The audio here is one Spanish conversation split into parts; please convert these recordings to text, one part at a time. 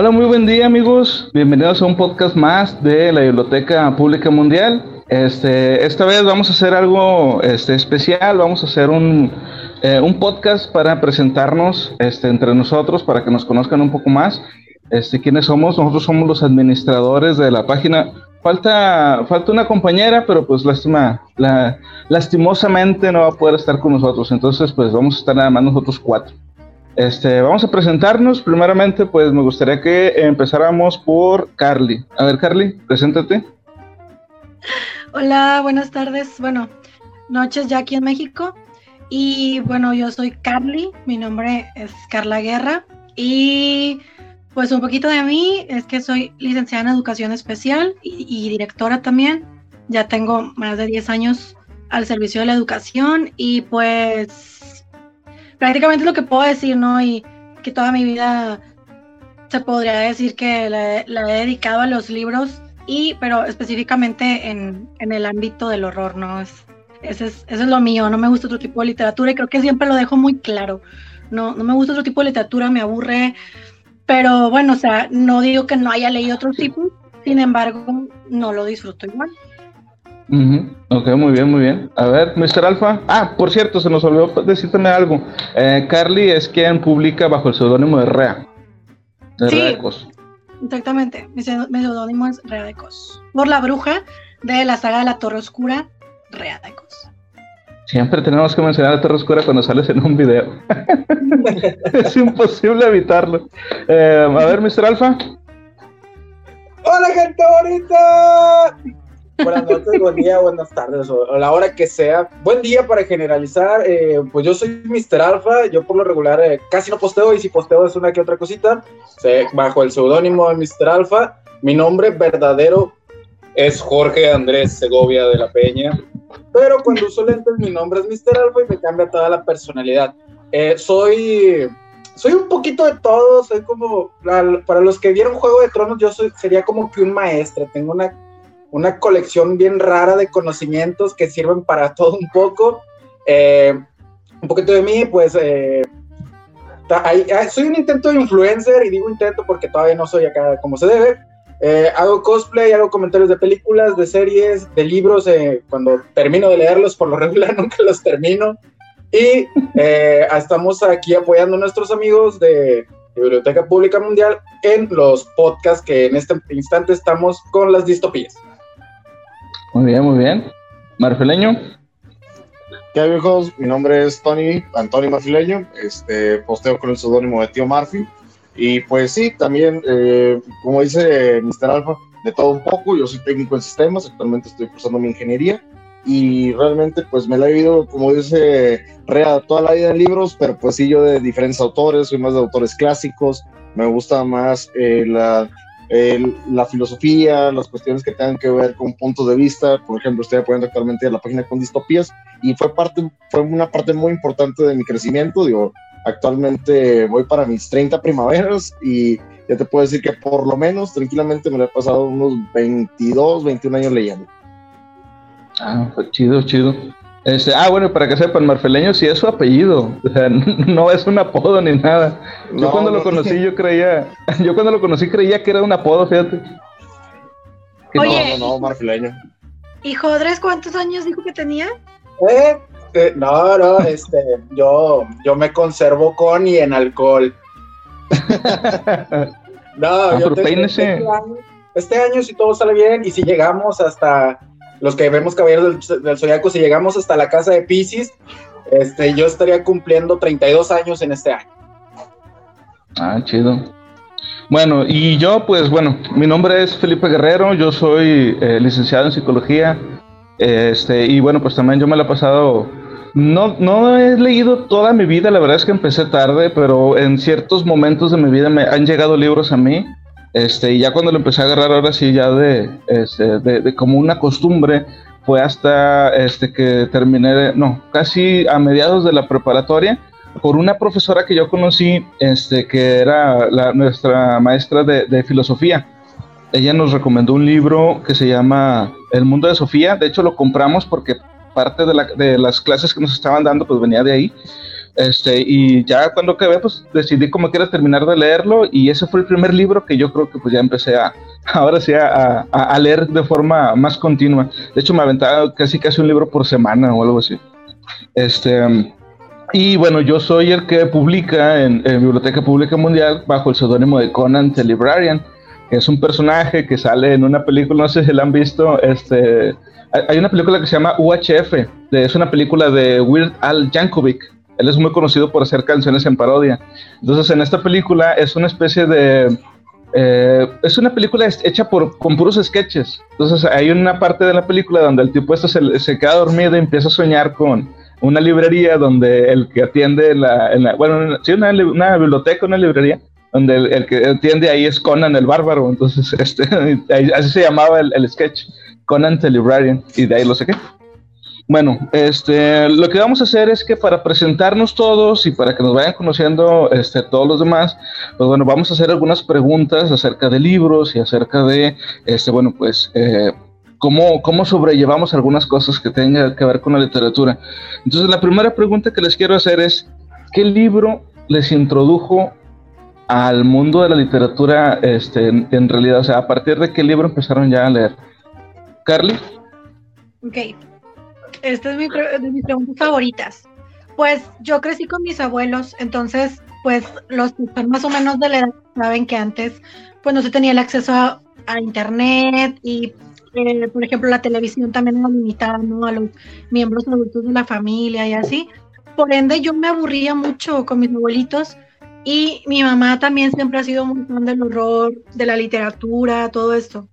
Hola, muy buen día amigos. Bienvenidos a un podcast más de la Biblioteca Pública Mundial. Este, esta vez vamos a hacer algo este, especial. Vamos a hacer un, eh, un podcast para presentarnos este, entre nosotros, para que nos conozcan un poco más. Este, ¿Quiénes somos? Nosotros somos los administradores de la página. Falta, falta una compañera, pero pues lástima, la, lastimosamente no va a poder estar con nosotros. Entonces, pues vamos a estar nada más nosotros cuatro. Este, vamos a presentarnos. Primeramente, pues me gustaría que empezáramos por Carly. A ver, Carly, preséntate. Hola, buenas tardes. Bueno, noches ya aquí en México. Y bueno, yo soy Carly, mi nombre es Carla Guerra. Y pues un poquito de mí es que soy licenciada en educación especial y, y directora también. Ya tengo más de 10 años al servicio de la educación y pues prácticamente lo que puedo decir, ¿no? Y que toda mi vida se podría decir que la, he dedicado a los libros, y, pero específicamente en, el ámbito del horror, ¿no? Es, ese es, eso es lo mío, no me gusta otro tipo de literatura y creo que siempre lo dejo muy claro. No, no me gusta otro tipo de literatura, me aburre, pero bueno, o sea, no digo que no haya leído otro tipo, sin embargo, no lo disfruto igual. Ok, muy bien, muy bien. A ver, Mr. Alfa. Ah, por cierto, se nos olvidó decirte algo. Eh, Carly es quien publica bajo el seudónimo de Rea. De sí, Exactamente. Mi seudónimo es Rea de Cos. Por la bruja de la saga de la Torre Oscura, Rea de Cos. Siempre tenemos que mencionar la Torre Oscura cuando sales en un video. es imposible evitarlo. Eh, a ver, Mr. Alfa. Hola, gente bonita. Buenas noches, buen día, buenas tardes, o a la hora que sea. Buen día para generalizar. Eh, pues yo soy Mr. Alpha. Yo por lo regular eh, casi no posteo y si posteo es una que otra cosita. bajo el seudónimo de Mr. Alpha. Mi nombre verdadero es Jorge Andrés Segovia de la Peña. Pero cuando uso lentes mi nombre es Mr. Alpha y me cambia toda la personalidad. Eh, soy soy un poquito de todo, soy como, para los que vieron Juego de Tronos, yo soy, sería como que un maestro, tengo una una colección bien rara de conocimientos que sirven para todo un poco. Eh, un poquito de mí, pues eh, soy un intento de influencer y digo intento porque todavía no soy acá como se debe. Eh, hago cosplay, hago comentarios de películas, de series, de libros. cuando termino de leerlos, por lo regular nunca los termino. Y estamos aquí apoyando a nuestros amigos de Biblioteca Pública Mundial en los podcasts que en este instante estamos con las distopías. Muy bien, muy bien. Marfileño. ¿Qué hay, viejos? Mi nombre es Tony, Antonio Marfileño. Este, posteo con el seudónimo de Tío Murphy. Y pues sí, también, eh, como dice Mr. Alfa, de todo un poco. Yo soy técnico en sistemas, actualmente estoy cursando mi ingeniería. Y realmente, pues me la he vivido, como dice Rea, toda la vida en libros, pero pues sí, yo de diferentes autores, soy más de autores clásicos. Me gusta más eh, la la filosofía, las cuestiones que tengan que ver con puntos de vista. Por ejemplo, estoy apoyando actualmente la página con distopías y fue, parte, fue una parte muy importante de mi crecimiento. Digo, actualmente voy para mis 30 primaveras y ya te puedo decir que por lo menos tranquilamente me lo he pasado unos 22, 21 años leyendo. Ah, chido, chido. Este, ah, bueno, para que sepan, Marfeleño sí es su apellido, o sea, no es un apodo ni nada. Yo cuando lo conocí, yo creía, yo cuando lo conocí creía que era un apodo, fíjate. Oye, no, no, Marfeleño. ¿Y Jodres cuántos años dijo que tenía? Eh, eh, no, no, este, yo, yo me conservo con y en alcohol. no, ah, yo tengo, este, año, este año, si todo sale bien, y si llegamos hasta los que vemos Caballeros del, Zodiaco, si llegamos hasta la casa de Pisces, este, yo estaría cumpliendo 32 años en este año. Ah, chido. Bueno, y yo, pues bueno, mi nombre es Felipe Guerrero, yo soy eh, licenciado en psicología, este, y bueno, pues también yo me lo he pasado, no, no he leído toda mi vida, la verdad es que empecé tarde, pero en ciertos momentos de mi vida me han llegado libros a mí, este, y ya cuando lo empecé a agarrar ahora sí ya de, este, de, como una costumbre, fue hasta este, que terminé, no, casi a mediados de la preparatoria, por una profesora que yo conocí, este, que era la, nuestra maestra de, de, filosofía. Ella nos recomendó un libro que se llama El mundo de Sofía. De hecho, lo compramos porque parte de, la, de las clases que nos estaban dando, pues venía de ahí. Este, y ya cuando acabé, pues decidí como que era terminar de leerlo y ese fue el primer libro que yo creo que pues ya empecé a, ahora sí, a, a, leer de forma más continua. De hecho, me aventaba casi casi un libro por semana o algo así. Este, y bueno, yo soy el que publica en, Biblioteca Pública Mundial bajo el seudónimo de Conan the Librarian, que es un personaje que sale en una película, no sé si la han visto, este, hay una película que se llama UHF, es una película de Weird Al Yankovic. Él es muy conocido por hacer canciones en parodia. Entonces, en esta película es una especie de eh, es una película hecha por, con puros sketches. Entonces hay una parte de la película donde el tipo este se, se, queda dormido y empieza a soñar con una librería donde el que atiende la, bueno, sí, una, una, biblioteca, una librería, donde el, que atiende ahí es Conan el bárbaro. Entonces, este, así se llamaba el, el sketch, Conan the Librarian, y de ahí lo saqué. Bueno, este, lo que vamos a hacer es que para presentarnos todos y para que nos vayan conociendo este, todos los demás, pues bueno, vamos a hacer algunas preguntas acerca de libros y acerca de, este, bueno, pues, eh, cómo, cómo sobrellevamos algunas cosas que tengan que ver con la literatura. Entonces, la primera pregunta que les quiero hacer es, ¿qué libro les introdujo al mundo de la literatura este, en, realidad? O sea, ¿a partir de qué libro empezaron ya a leer? Carly. Ok, esta es mi de mis preguntas favoritas. Pues yo crecí con mis abuelos, entonces, pues los que son más o menos de la edad saben que antes, pues no se tenía el acceso a, internet y, eh, por ejemplo, la televisión también era limitada, ¿no? A los miembros adultos de la familia y así. Por ende, yo me aburría mucho con mis abuelitos y mi mamá también siempre ha sido muy fan del horror, de la literatura, todo esto.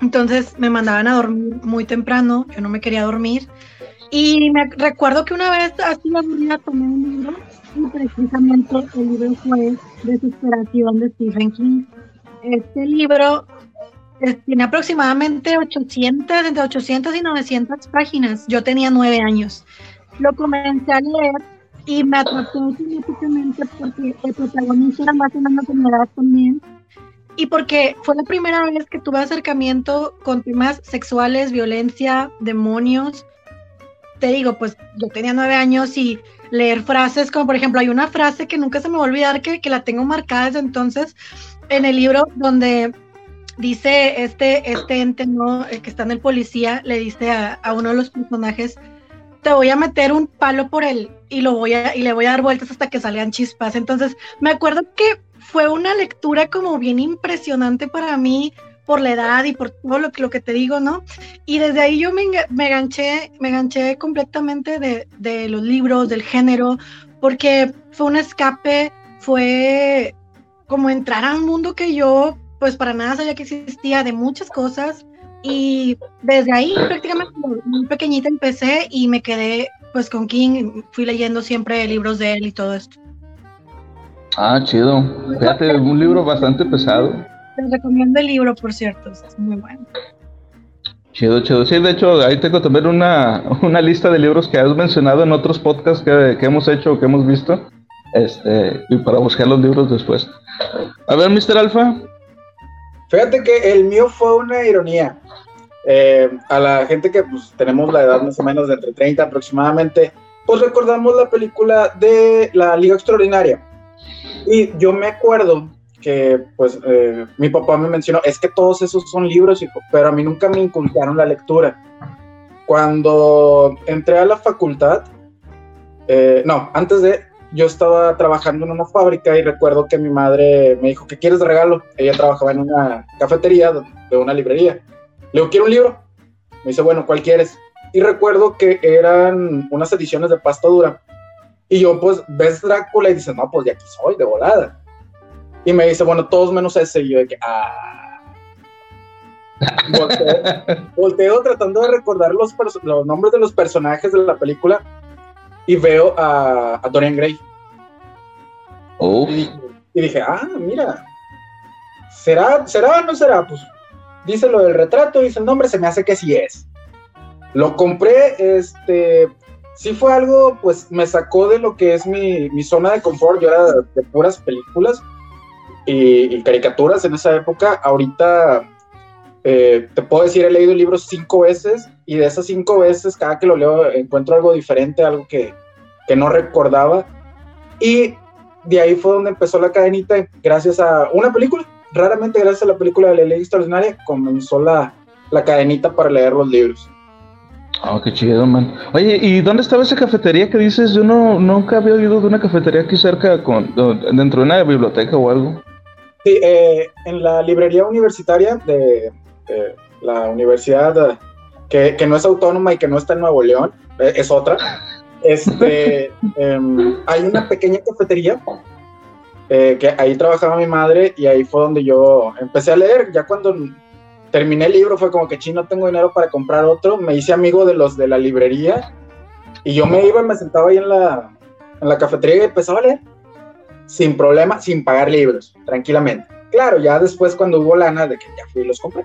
Entonces me mandaban a dormir muy temprano, yo no me quería dormir y me recuerdo que una vez así aburrida tomé un libro y precisamente el libro fue Desesperación de Stephen King. Este libro tiene aproximadamente 800, entre 800 y 900 páginas. Yo tenía nueve años. Lo comencé a leer y me atrapó significativamente porque el protagonista era más o menos de mi edad también. Y porque fue la primera vez que tuve acercamiento con temas sexuales, violencia, demonios, te digo, pues yo tenía nueve años y leer frases como por ejemplo hay una frase que nunca se me va a olvidar que, que la tengo marcada desde entonces en el libro donde dice este, este ente ¿no? El que está en el policía le dice a, a, uno de los personajes te voy a meter un palo por él y lo voy a y le voy a dar vueltas hasta que salgan chispas entonces me acuerdo que fue una lectura como bien impresionante para mí por la edad y por todo lo lo que te digo, ¿no? Y desde ahí yo me, me enganché, me enganché completamente de, de, los libros, del género, porque fue un escape, fue como entrar a un mundo que yo, pues para nada sabía que existía, de muchas cosas. Y desde ahí prácticamente muy pequeñita empecé y me quedé pues con King, fui leyendo siempre libros de él y todo esto. Ah, chido. Fíjate, un libro bastante pesado. Te recomiendo el libro, por cierto, es muy bueno. Chido, chido. Sí, de hecho, ahí tengo también una, una lista de libros que has mencionado en otros podcasts que, que hemos hecho o que hemos visto. Este, y para buscar los libros después. A ver, Mr. Alfa. Fíjate que el mío fue una ironía. Eh, a la gente que pues, tenemos la edad más o menos de entre 30 aproximadamente, pues recordamos la película de La Liga Extraordinaria. Y yo me acuerdo que pues eh, mi papá me mencionó, es que todos esos son libros, pero a mí nunca me inculcaron la lectura. Cuando entré a la facultad, eh, no, antes de, yo estaba trabajando en una fábrica y recuerdo que mi madre me dijo, ¿qué quieres de regalo? Ella trabajaba en una cafetería de una librería. Le digo, quiero un libro. Me dice, bueno, ¿cuál quieres? Y recuerdo que eran unas ediciones de pasta dura. Y yo, pues, ves Drácula y dices, no, pues de aquí soy, de volada. Y me dice, bueno, todos menos ese. Y yo de que, ah. Volteo, tratando de recordar los, los, nombres de los personajes de la película y veo a, a Dorian Gray. Y, dije, ah, mira. ¿Será, ¿Será o no será? Pues dice lo del retrato, dice el nombre, se me hace que sí es. Lo compré, este, sí fue algo, pues me sacó de lo que es mi, mi zona de confort. Yo era de puras películas y, caricaturas en esa época. Ahorita eh, te puedo decir, he leído el libro cinco veces y de esas cinco veces, cada que lo leo, encuentro algo diferente, algo que, que no recordaba. Y de ahí fue donde empezó la cadenita, gracias a una película. Raramente gracias a la película de la ley extraordinaria comenzó la, la cadenita para leer los libros. Oh, qué chido, man. Oye, ¿y dónde estaba esa cafetería que dices? Yo no nunca había oído de una cafetería aquí cerca, con, dentro de una biblioteca o algo. Sí, eh, en la librería universitaria de, la universidad que, que, no es autónoma y que no está en Nuevo León, eh, es otra. Este, em, hay una pequeña cafetería eh, que ahí trabajaba mi madre y ahí fue donde yo empecé a leer. Ya cuando terminé el libro fue como que chino, no tengo dinero para comprar otro. Me hice amigo de los de la librería y yo me iba me sentaba ahí en la, en la cafetería y empezaba a leer sin problema, sin pagar libros, tranquilamente. Claro, ya después cuando hubo lana de que ya fui y los compré.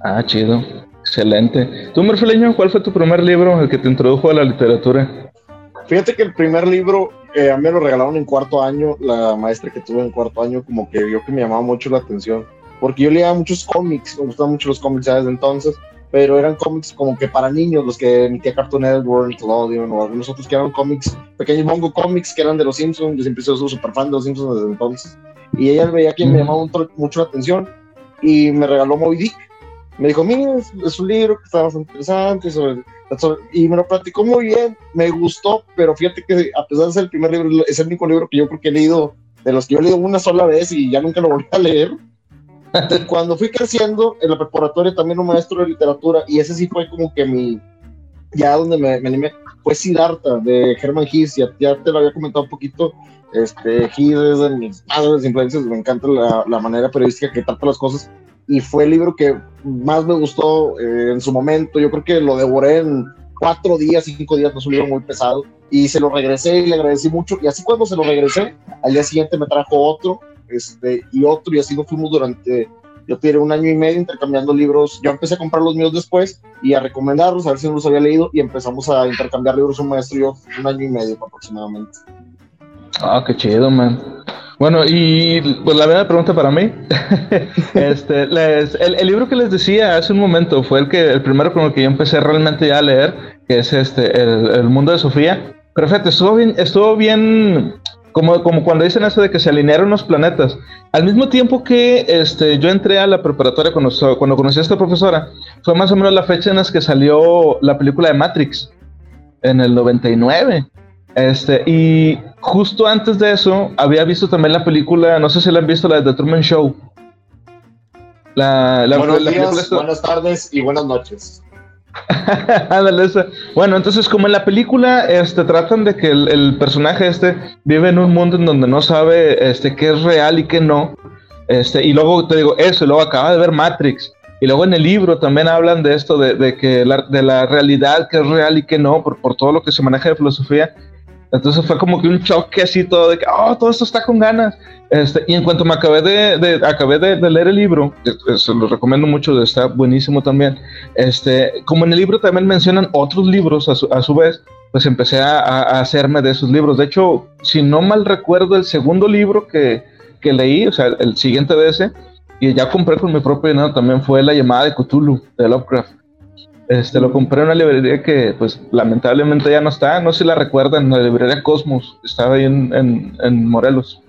Ah, chido. Excelente. ¿Tú, Merfileño, cuál fue tu primer libro, el que te introdujo a la literatura? Fíjate que el primer libro eh, a mí me lo regalaron en cuarto año, la maestra que tuve en cuarto año como que vio que me llamaba mucho la atención porque yo leía muchos cómics, me gustaban mucho los cómics ya desde entonces, pero eran cómics como que para niños, los que emitía Cartoon Network, Nickelodeon o algunos otros que eran cómics, pequeños mongo cómics que eran de los Simpsons, yo siempre sido súper fan de los Simpsons desde entonces, y ella veía que me llamaba mucho la atención y me regaló Moby Dick. Me dijo, mira, es, un libro que está bastante interesante y me lo platicó muy bien, me gustó, pero fíjate que a pesar de ser el primer libro, es el único libro que yo creo que he leído, de los que yo he leído una sola vez y ya nunca lo volví a leer cuando fui creciendo en la preparatoria también un maestro de literatura y ese sí fue como que mi, ya donde me, animé, fue Siddhartha de Herman Hesse, ya, te lo había comentado un poquito, este, es de mis padres influencias, me encanta la, la, manera periodística que trata las cosas y fue el libro que más me gustó eh, en su momento, yo creo que lo devoré en cuatro días, cinco días, no es un libro muy pesado y se lo regresé y le agradecí mucho y así cuando se lo regresé, al día siguiente me trajo otro este, y otro, y así lo fuimos durante, yo tiré un año y medio intercambiando libros. Yo empecé a comprar los míos después y a recomendarlos, a ver si no los había leído, y empezamos a intercambiar libros un maestro y yo un año y medio aproximadamente. Ah, qué chido, man. Bueno, y pues la primera pregunta para mí, este, el, libro que les decía hace un momento fue el que el primero con el que yo empecé realmente ya a leer, que es este, el, mundo de Sofía. Perfecto, estuvo bien, estuvo bien como, como cuando dicen eso de que se alinearon los planetas. Al mismo tiempo que este, yo entré a la preparatoria cuando, cuando conocí a esta profesora, fue más o menos la fecha en la que salió la película de Matrix, en el 99. Este, y justo antes de eso, había visto también la película, no sé si la han visto, la de The Truman Show. La, Buenos días, buenas tardes y buenas noches. bueno, entonces como en la película este, tratan de que el, personaje este vive en un mundo en donde no sabe este, qué es real y qué no. Este, y luego te digo eso, y luego acaba de ver Matrix. Y luego en el libro también hablan de esto, de, que la, de la realidad, que es real y que no, por, por todo lo que se maneja de filosofía. Entonces fue como que un choque así todo de que, oh, todo esto está con ganas. Este, y en cuanto me acabé de, de acabé de, leer el libro, se lo recomiendo mucho, está buenísimo también. Este, como en el libro también mencionan otros libros a su, a su vez, pues empecé a, hacerme de esos libros. De hecho, si no mal recuerdo, el segundo libro que, que leí, o sea, el siguiente de ese, y ya compré con mi propio dinero, también fue La llamada de Cthulhu, de Lovecraft. Este, lo compré en una librería que, pues, lamentablemente ya no está. No sé si la recuerdan, la librería Cosmos. Estaba ahí en, en, Morelos.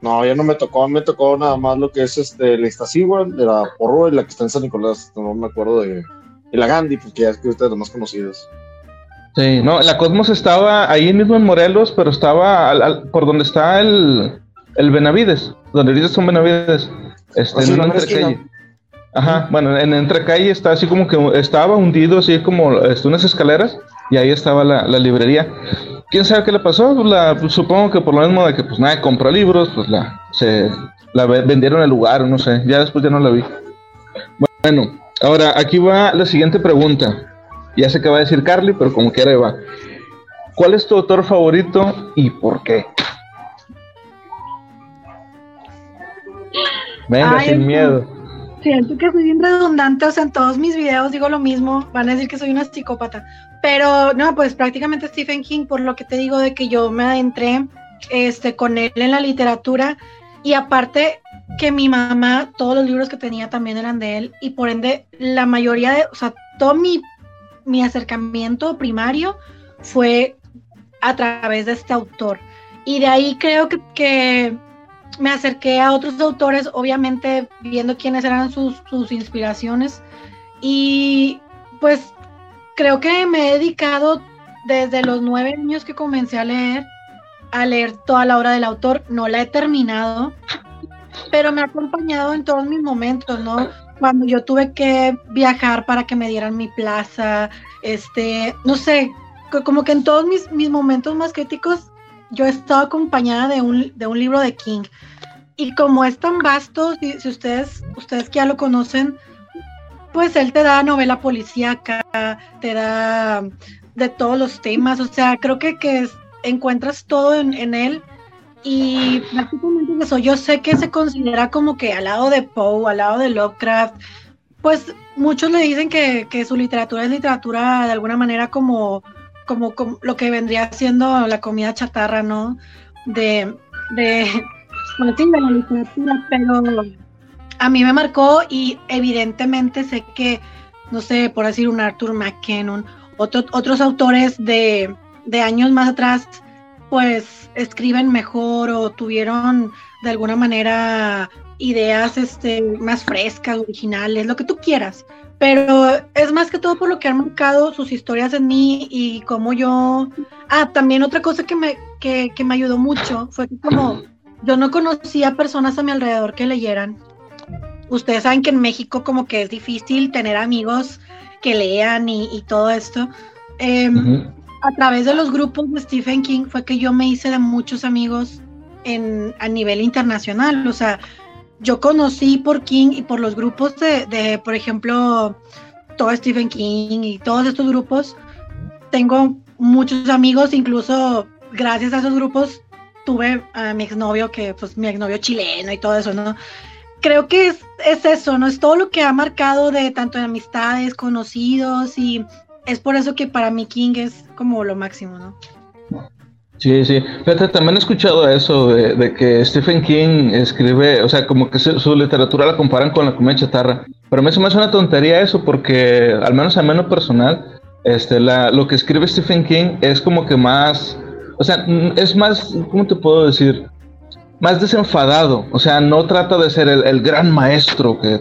No, ya no me tocó. Me tocó nada más lo que es este, la de la Porro y la que está en San Nicolás. No me acuerdo de. Y la Gandhi, porque ya es que ustedes los más conocidos. Sí, no, la Cosmos estaba ahí mismo en Morelos, pero estaba por donde está el, el Benavides, donde dices son Benavides. Este, en una Ajá, bueno, en entre calle está así como que estaba hundido, así como este, unas escaleras, y ahí estaba la, librería. ¿Quién sabe qué le pasó? La, pues, supongo que por lo mismo de que pues nadie compró libros, pues la, se, la vendieron el lugar, no sé, ya después ya no la vi. Bueno, ahora aquí va la siguiente pregunta. Ya sé que va a decir Carly, pero como quiera va. ¿Cuál es tu autor favorito y por qué? Venga, sin miedo. Siento que soy bien redundante, o sea, en todos mis videos digo lo mismo, van a decir que soy una psicópata, pero no, pues prácticamente Stephen King, por lo que te digo de que yo me adentré este, con él en la literatura y aparte que mi mamá, todos los libros que tenía también eran de él y por ende la mayoría de, o sea, todo mi, mi acercamiento primario fue a través de este autor. Y de ahí creo que, que me acerqué a otros autores, obviamente viendo quiénes eran sus, sus inspiraciones. Y pues creo que me he dedicado desde los nueve años que comencé a leer, a leer toda la obra del autor. No la he terminado, pero me ha acompañado en todos mis momentos, ¿no? Cuando yo tuve que viajar para que me dieran mi plaza, este, no sé, como que en todos mis, mis momentos más críticos, yo he estado acompañada de un, de un libro de King. Y como es tan vasto, si, si ustedes, ustedes que ya lo conocen, pues él te da novela policíaca, te da de todos los temas, o sea, creo que, que encuentras todo en, en él. Y prácticamente eso, yo sé que se considera como que al lado de Poe, al lado de Lovecraft, pues muchos le dicen que, que su literatura es literatura de alguna manera como, como, como, lo que vendría siendo la comida chatarra, ¿no? De, de, bueno, sí, de la literatura, pero a mí me marcó y evidentemente sé que, no sé, por decir un Arthur McKinnon, otro, otros autores de, de años más atrás, pues escriben mejor o tuvieron de alguna manera ideas este, más frescas, originales, lo que tú quieras. Pero es más que todo por lo que han marcado sus historias en mí y como yo... Ah, también otra cosa que me, que, que me ayudó mucho fue que como yo no conocía personas a mi alrededor que leyeran. Ustedes saben que en México como que es difícil tener amigos que lean y, y todo esto. Eh, uh -huh a través de los grupos de Stephen King fue que yo me hice de muchos amigos en, a nivel internacional. O sea, yo conocí por King y por los grupos de, de, por ejemplo, todo Stephen King y todos estos grupos. Tengo muchos amigos, incluso gracias a esos grupos tuve a mi exnovio, que pues mi exnovio chileno y todo eso, ¿no? Creo que es, es eso, ¿no? Es todo lo que ha marcado de tanto de amistades, conocidos y es por eso que para mí King es como lo máximo, ¿no? Sí, sí. Fíjate, también he escuchado eso de, que Stephen King escribe, o sea, como que su, literatura la comparan con la comida chatarra. Pero a mí se me hace una tontería eso porque, al menos a menos personal, este, la, lo que escribe Stephen King es como que más, o sea, es más, ¿cómo te puedo decir? Más desenfadado, o sea, no trata de ser el, gran maestro que,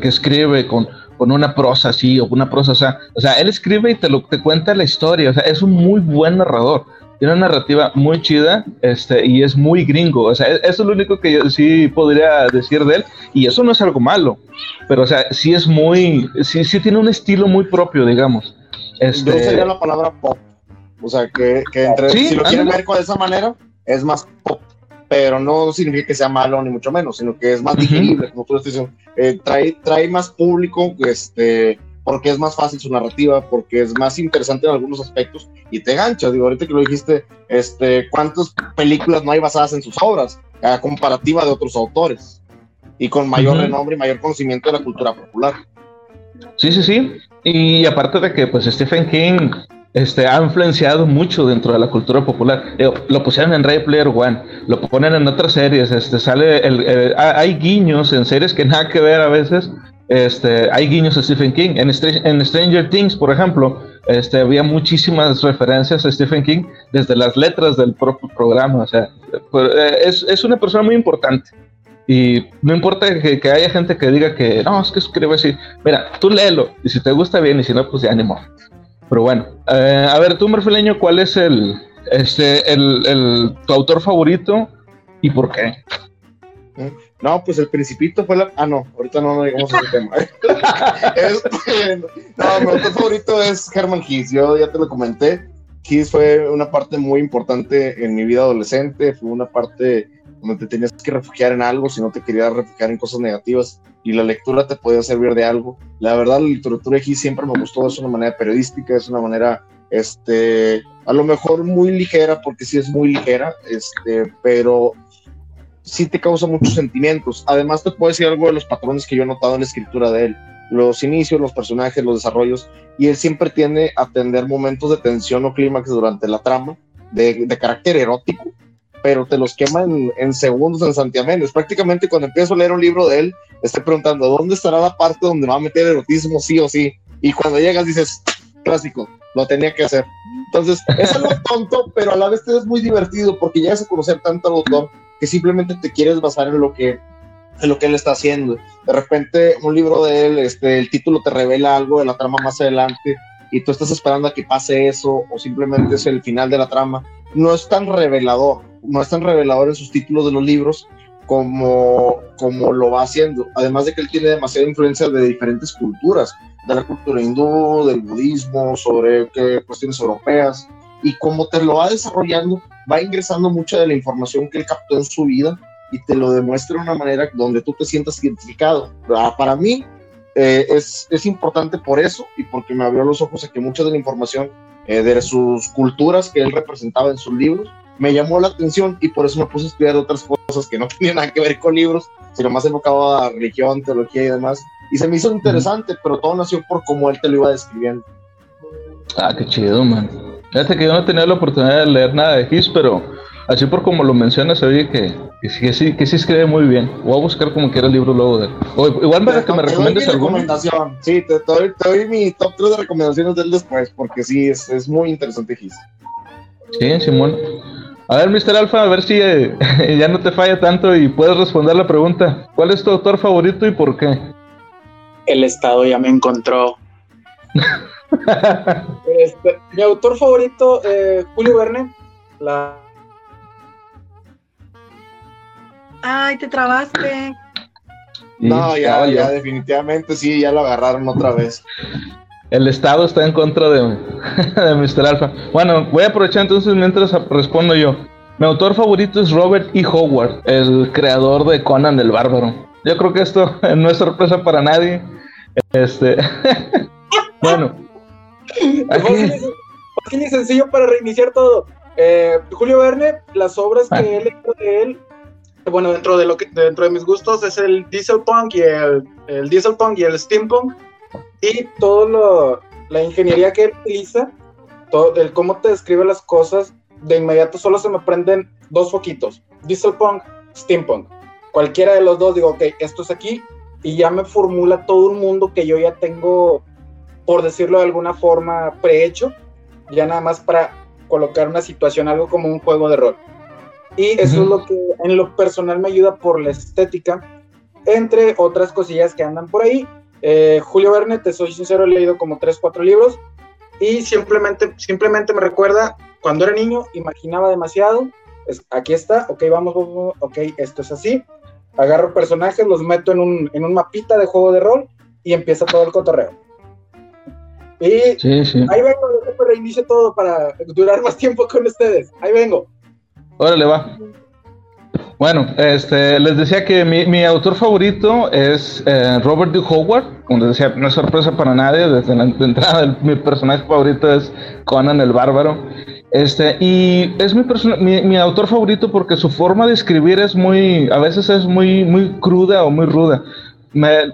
que, escribe con, con una prosa así o una prosa, o o sea, él escribe y te lo te cuenta la historia, o sea, es un muy buen narrador. Tiene una narrativa muy chida, este, y es muy gringo, o sea, eso es lo único que yo sí podría decir de él, y eso no es algo malo, pero o sea, sí es muy, sí, sí tiene un estilo muy propio, digamos. Este... Yo usaría la palabra pop, o sea, que, que entre, ¿Sí? si lo quieren ver de esa manera, es más pop pero no significa que sea malo ni mucho menos, sino que es más digerible, uh -huh. como tú estás diciendo. Eh, trae, trae más público, este, porque es más fácil su narrativa, porque es más interesante en algunos aspectos y te gancha. Digo, ahorita que lo dijiste, este, ¿cuántas películas no hay basadas en sus obras, a comparativa de otros autores? Y con mayor uh -huh. renombre y mayor conocimiento de la cultura popular. Sí, sí, sí. Y aparte de que, pues, Stephen King este, ha influenciado mucho dentro de la cultura popular. Eh, lo pusieron en Ready Player One, lo ponen en otras series, este, sale el, el, hay guiños en series que nada que ver a veces. Este, hay guiños a Stephen King. En, en Stranger Things, por ejemplo, este, había muchísimas referencias a Stephen King desde las letras del propio programa. O sea, eh, es, es una persona muy importante. Y no importa que, que, haya gente que diga que no, es que escribe así. Mira, tú léelo. Y si te gusta bien, y si no, pues ya ánimo. Pero bueno, eh, a ver, tú, Marfileño, ¿cuál es el, este, el, el, tu autor favorito y por qué? No, pues el Principito fue la. Ah, no, ahorita no, no digamos ese tema. este, no, mi autor favorito es Herman Hughes. Yo ya te lo comenté. Hughes fue una parte muy importante en mi vida adolescente. Fue una parte donde te tenías que refugiar en algo si no te querías refugiar en cosas negativas y la lectura te podía servir de algo. La verdad, la literatura Hughes siempre me gustó, es una manera periodística, es una manera, este, a lo mejor muy ligera, porque sí es muy ligera, este, pero sí te causa muchos sentimientos. Además, te puedo decir algo de los patrones que yo he notado en la escritura de él. Los inicios, los personajes, los desarrollos, y él siempre tiende a tener momentos de tensión o clímax durante la trama, de carácter erótico, pero te los quema en, en segundos en santiaménes. Prácticamente cuando empiezo a leer un libro de él, estoy preguntando, ¿dónde estará la parte donde va a meter erotismo sí o sí? Y cuando llegas dices, clásico, lo tenía que hacer. Entonces, es algo tonto, pero a la vez te es muy divertido porque llegas a conocer tanto al autor que simplemente te quieres basar en lo que en lo que él está haciendo. De repente, un libro de él, este, el título te revela algo de la trama más adelante y tú estás esperando a que pase eso o simplemente es el final de la trama. No es tan revelador, no es tan revelador en sus títulos de los libros como, como lo va haciendo. Además de que él tiene demasiada influencia de diferentes culturas, de la cultura hindú, del budismo, sobre cuestiones europeas, y como te lo va desarrollando, va ingresando mucha de la información que él captó en su vida y te lo demuestra de una manera donde tú te sientas identificado. Ah, para mí eh, es, es, importante por eso y porque me abrió los ojos a que mucha de la información eh, de sus culturas que él representaba en sus libros me llamó la atención y por eso me puse a estudiar otras cosas que no tenían nada que ver con libros, sino más enfocado a religión, teología y demás. Y se me hizo interesante, pero todo nació por cómo él te lo iba describiendo. Ah, qué chido, man. Fíjate que yo no tenía la oportunidad de leer nada de His, pero así por como lo mencionas, oye que, que, sí, que, sí, que sí escribe muy bien. Voy a buscar como quiera el libro luego de. O, igual para que me recomiendes alguno. Sí, te, doy, te, doy, mi top 3 de recomendaciones del después, porque sí, es, es muy interesante His. Sí, Simón. A ver, Mr. Alfa, a ver si eh, ya no te falla tanto y puedes responder la pregunta. ¿Cuál es tu autor favorito y por qué? El Estado ya me encontró. este, mi autor favorito, eh, Julio Verne. La... Ay, te trabaste. No, ya, ya, definitivamente sí, ya lo agarraron otra vez. El Estado está en contra de, de Mr. Alpha. Bueno, voy a aprovechar entonces mientras respondo yo. Mi autor favorito es Robert E. Howard, el creador de Conan el Bárbaro. Yo creo que esto no es sorpresa para nadie. Este, bueno. Fácil y sencillo para reiniciar todo. Eh, Julio Verne, las obras que ah. he leído de él, bueno, dentro de lo que dentro de mis gustos es el diesel punk y el, el diesel punk y el steampunk y todo lo, la ingeniería que él utiliza, todo, el cómo te describe las cosas, de inmediato solo se me prenden dos foquitos, Dieselpunk, Steampunk. Cualquiera de los dos digo, ok, esto es aquí, y ya me formula todo un mundo que yo ya tengo, por decirlo de alguna forma, prehecho, ya nada más para colocar una situación, algo como un juego de rol. Y eso es lo que en lo personal me ayuda por la estética, entre otras cosillas que andan por ahí, eh, Julio Verne, te soy sincero, he leído como 3, 4 libros y simplemente, simplemente me recuerda, cuando era niño, imaginaba demasiado, es, aquí está, ok, vamos, ok, esto es así, agarro personajes, los meto en un, en un mapita de juego de rol y empieza todo el cotorreo. Y ahí vengo, reinicio todo para durar más tiempo con ustedes. Ahí vengo. Órale, va. Bueno, este, les decía que mi, autor favorito es eh, Robert D. Howard. Como les decía, no es sorpresa para nadie. Desde la entrada, mi personaje favorito es Conan el Bárbaro. Este, y es mi, mi, mi, autor favorito porque su forma de escribir es muy, a veces es muy, muy cruda o muy ruda.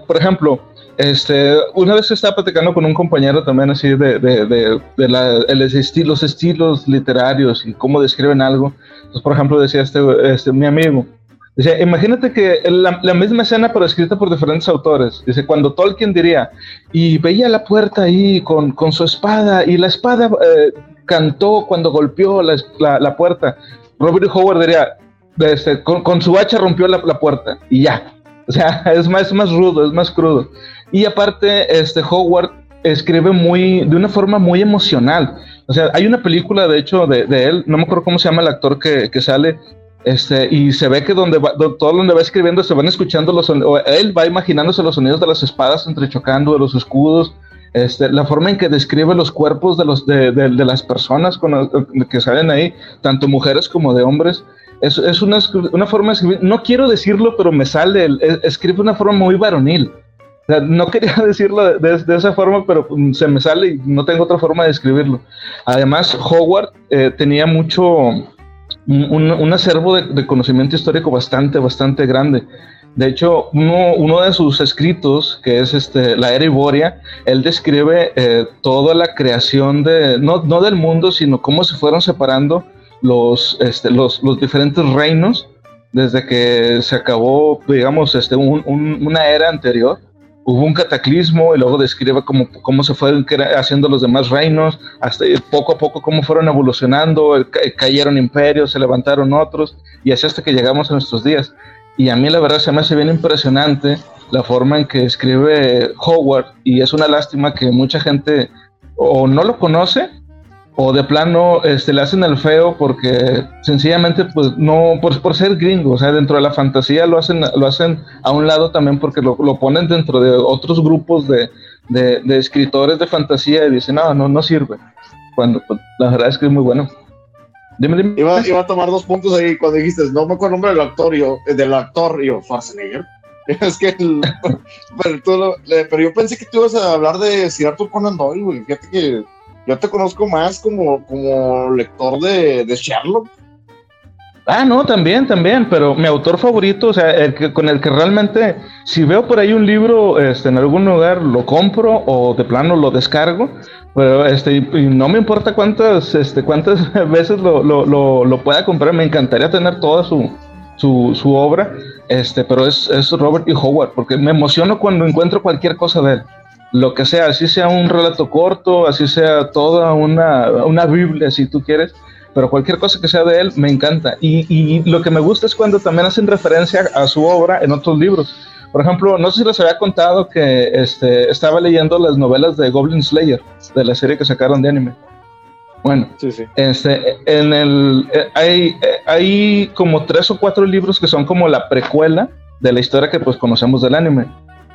por ejemplo, este, una vez estaba platicando con un compañero también así de, de, de, de la, los estilos literarios y cómo describen algo por ejemplo, decía este, este, mi amigo, Dice, imagínate que la, la, misma escena pero escrita por diferentes autores. Dice, cuando Tolkien diría, y veía la puerta ahí con, con su espada, y la espada eh, cantó cuando golpeó la, la, puerta. Robert Howard diría, este, con, con, su hacha rompió la, puerta, y ya. O sea, es más, es más rudo, es más crudo. Y aparte, este Howard escribe muy, de una forma muy emocional. O sea, hay una película, de hecho, de, de él, no me acuerdo cómo se llama el actor que, que sale, este, y se ve que donde va, todo donde va escribiendo se van escuchando los él va imaginándose los sonidos de las espadas entrechocando, de los escudos, este, la forma en que describe los cuerpos de, los, de, de, de las personas con, que salen ahí, tanto mujeres como de hombres. Es, es una, una, forma de escribir, no quiero decirlo, pero me sale, escribe una forma muy varonil no quería decirlo de, esa forma, pero mm, se me sale y no tengo otra forma de escribirlo. Además, Howard eh, tenía mucho, un, acervo de, conocimiento histórico bastante, bastante grande. De hecho, uno, de sus escritos, que es este, La Era Iboria, él describe eh, toda la creación de, no, del mundo, sino cómo se fueron separando los, este, los, los diferentes reinos desde que se acabó, digamos, este, una era anterior hubo un cataclismo y luego describe cómo, cómo se fueron haciendo los demás reinos, hasta poco a poco cómo fueron evolucionando, cayeron imperios, se levantaron otros y así hasta que llegamos a nuestros días. Y a mí la verdad se me hace bien impresionante la forma en que escribe Howard y es una lástima que mucha gente o no lo conoce o de plano este, le hacen el feo porque sencillamente pues no, por, por ser gringo, o sea, dentro de la fantasía lo hacen, lo hacen a un lado también porque lo, lo ponen dentro de otros grupos de, de, escritores de fantasía y dicen, no, no, no sirve, cuando pues, la verdad es que es muy bueno. Dime, dime. Iba, iba, a tomar dos puntos ahí cuando dijiste, no me acuerdo el nombre del actor, yo, del actor, yo. Es que, el, pero, yo pensé que tú ibas a hablar de Sir Arthur Conan Doyle, güey. Fíjate que yo te conozco más como, como lector de, de Sherlock. Ah, no, también, también, pero mi autor favorito, o sea, el que, con el que realmente, si veo por ahí un libro este, en algún lugar, lo compro o de plano lo descargo, pero este, no me importa cuántas, este, cuántas veces lo, lo, lo, lo pueda comprar, me encantaría tener toda su, su, su obra, este, pero es, es Robert E. Howard, porque me emociono cuando encuentro cualquier cosa de él lo que sea, así sea un relato corto, así sea toda una, una Biblia, si tú quieres, pero cualquier cosa que sea de él me encanta. Y, y, lo que me gusta es cuando también hacen referencia a su obra en otros libros. Por ejemplo, no sé si les había contado que este, estaba leyendo las novelas de Goblin Slayer, de la serie que sacaron de anime. Bueno, sí, sí. Este, en el, eh, hay, eh, hay como tres o cuatro libros que son como la precuela de la historia que pues conocemos del anime.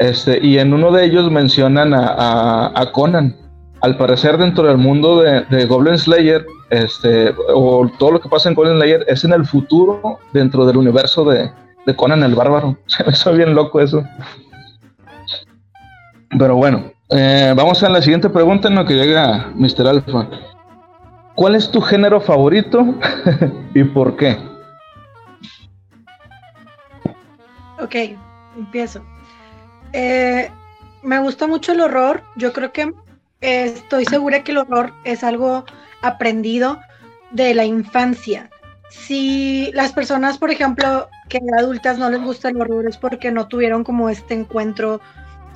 Este, y en uno de ellos mencionan a, Conan. Al parecer dentro del mundo de, Goblin Slayer, este, o todo lo que pasa en Goblin Slayer es en el futuro dentro del universo de, Conan el Bárbaro. Se me hizo bien loco eso. Pero bueno, eh, vamos a la siguiente pregunta en lo que llega Mr. Alpha. ¿Cuál es tu género favorito y por qué? Ok, empiezo. Eh, me gusta mucho el horror. Yo creo que eh, estoy segura que el horror es algo aprendido de la infancia. Si las personas, por ejemplo, que adultas no les gusta el horror es porque no tuvieron como este encuentro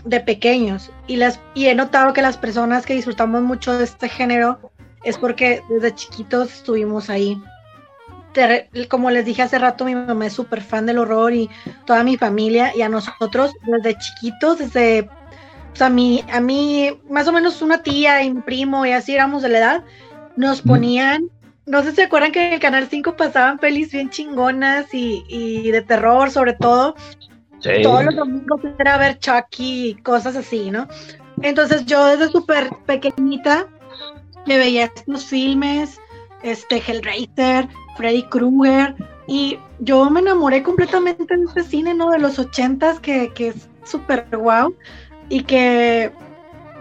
de pequeños. Y, las, y he notado que las personas que disfrutamos mucho de este género es porque desde chiquitos estuvimos ahí como les dije hace rato, mi mamá es súper fan del horror y toda mi familia y a nosotros desde chiquitos, desde, sea, a mí, a mí, más o menos una tía y un primo y así éramos de la edad, nos ponían, no sé si se acuerdan que en el Canal 5 pasaban pelis bien chingonas y, y de terror sobre todo. Todos los domingos era ver Chucky y cosas así, ¿no? Entonces yo desde súper pequeñita me veía estos filmes, este Hellraiser, Freddy Krueger, y yo me enamoré completamente de este cine, ¿no? De los ochentas, que, que es súper guau, y que,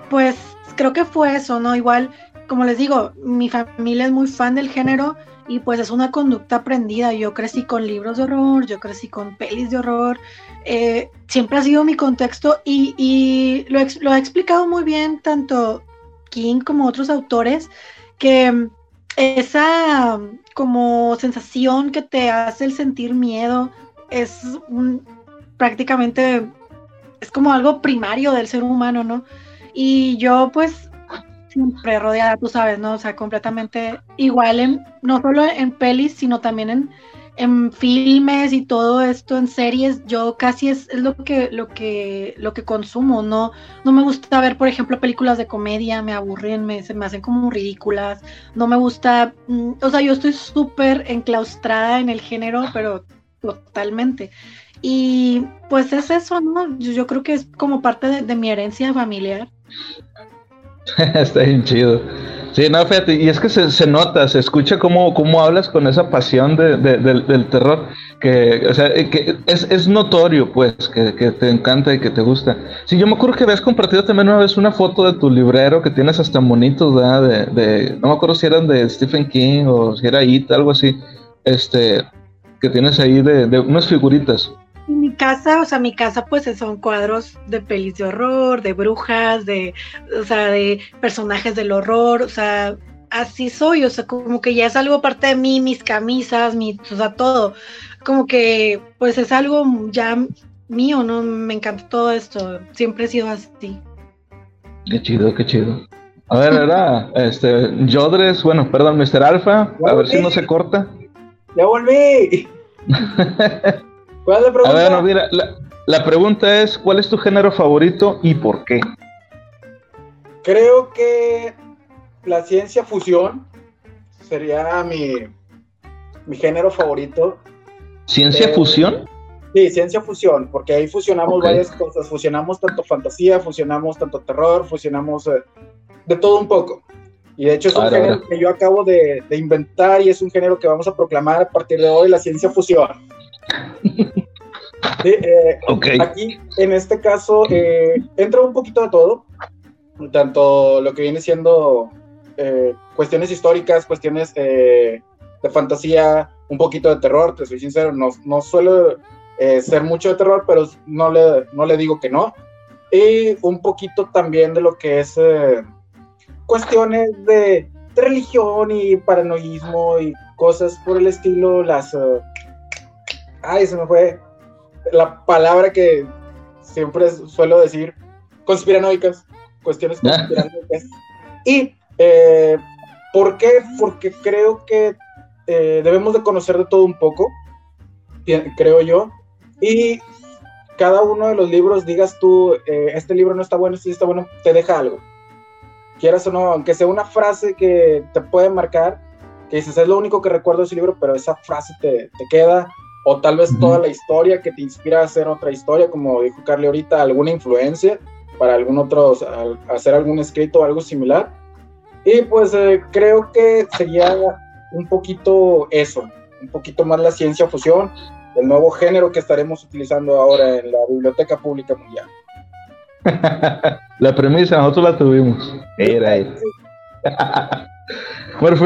pues, creo que fue eso, ¿no? Igual, como les digo, mi familia es muy fan del género, y pues es una conducta aprendida. Yo crecí con libros de horror, yo crecí con pelis de horror, eh, siempre ha sido mi contexto y, y lo, lo, ha explicado muy bien tanto King como otros autores, que esa como sensación que te hace el sentir miedo es un, prácticamente es como algo primario del ser humano, ¿no? Y yo pues siempre rodeada, tú sabes, ¿no? O sea, completamente igual en, no solo en pelis, sino también en, en filmes y todo esto, en series, yo casi es, es, lo que lo que lo que consumo, no no me gusta ver, por ejemplo, películas de comedia, me aburren, me se me hacen como ridículas, no me gusta, mm, o sea, yo estoy súper enclaustrada en el género, pero totalmente. Y pues es eso, ¿no? Yo, yo creo que es como parte de, de mi herencia familiar. Está bien chido. Sí, no, fíjate, y es que se, se nota, se escucha cómo, cómo hablas con esa pasión de, de, del terror, que, o sea, eh, que es, es notorio, pues, que, que, te encanta y que te gusta. Sí, yo me acuerdo que habías compartido también una vez una foto de tu librero que tienes hasta monitos, ¿verdad? De, de, no me acuerdo si eran de Stephen King o si era It, algo así, este, que tienes ahí de, de unas figuritas. Mi casa, o sea, mi casa pues son cuadros de pelis de horror, de brujas, de, o sea, de personajes del horror, o sea, así soy, o sea, como que ya es algo parte de mí, mis camisas, mi, o sea, todo, como que pues es algo ya mío, ¿no? Me encanta todo esto, siempre he sido así. Qué chido, qué chido. A ver, era este, Jodres, bueno, perdón, Mr. Alpha, a ver si no se corta. ¡Ya volví! ¿Cuál es la pregunta? A ver, no, mira, la, pregunta es, ¿cuál es tu género favorito y por qué? Creo que la ciencia fusión sería mi, mi género favorito. ¿Ciencia eh, fusión? Sí, ciencia fusión, porque ahí fusionamos varias cosas, fusionamos tanto fantasía, fusionamos tanto terror, fusionamos eh, de todo un poco. Y de hecho es un género que yo acabo de, inventar y es un género que vamos a proclamar a partir de hoy, la ciencia fusión. Eh, aquí, en este caso, eh, entra un poquito de todo, tanto lo que viene siendo eh, cuestiones históricas, cuestiones de fantasía, un poquito de terror, te soy sincero, no, no suelo ser mucho de terror, pero no le, no le digo que no. Y un poquito también de lo que es cuestiones de, religión y paranoísmo y cosas por el estilo, las... Eh, ay, se me fue la palabra que siempre suelo decir, conspiranoicas, cuestiones conspiranoicas. y, eh, ¿por qué? Porque creo que eh, debemos de conocer de todo un poco, creo yo, y cada uno de los libros, digas tú, este libro no está bueno, este está bueno, te deja algo quieras o no, aunque sea una frase que te puede marcar, que dices, es lo único que recuerdo de ese libro, pero esa frase te, te queda, o tal vez toda la historia que te inspira a hacer otra historia, como dijo Carly ahorita, alguna influencia para algún otro, hacer algún escrito o algo similar. Y pues eh, creo que sería un poquito eso, un poquito más la ciencia fusión, el nuevo género que estaremos utilizando ahora en la Biblioteca Pública Mundial. la premisa nosotros la tuvimos. Era ahí. bueno,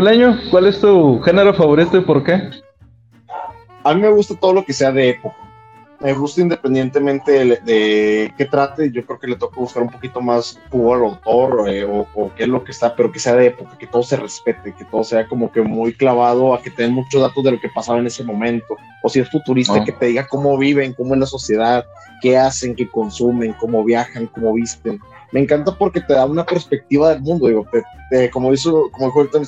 ¿cuál es tu género favorito y por qué? A mí me gusta todo lo que sea de época me gusta independientemente de, qué trate, yo creo que le toca buscar un poquito más puro al autor eh, o, qué es lo que está, pero que sea de época, que todo se respete, que todo sea como que muy clavado a que te den muchos datos de lo que pasaba en ese momento, o si es futurista, ah. que te diga cómo viven, cómo es la sociedad, qué hacen, qué consumen, cómo viajan, cómo visten. Me encanta porque te da una perspectiva del mundo, digo, como hizo, como dijo ahorita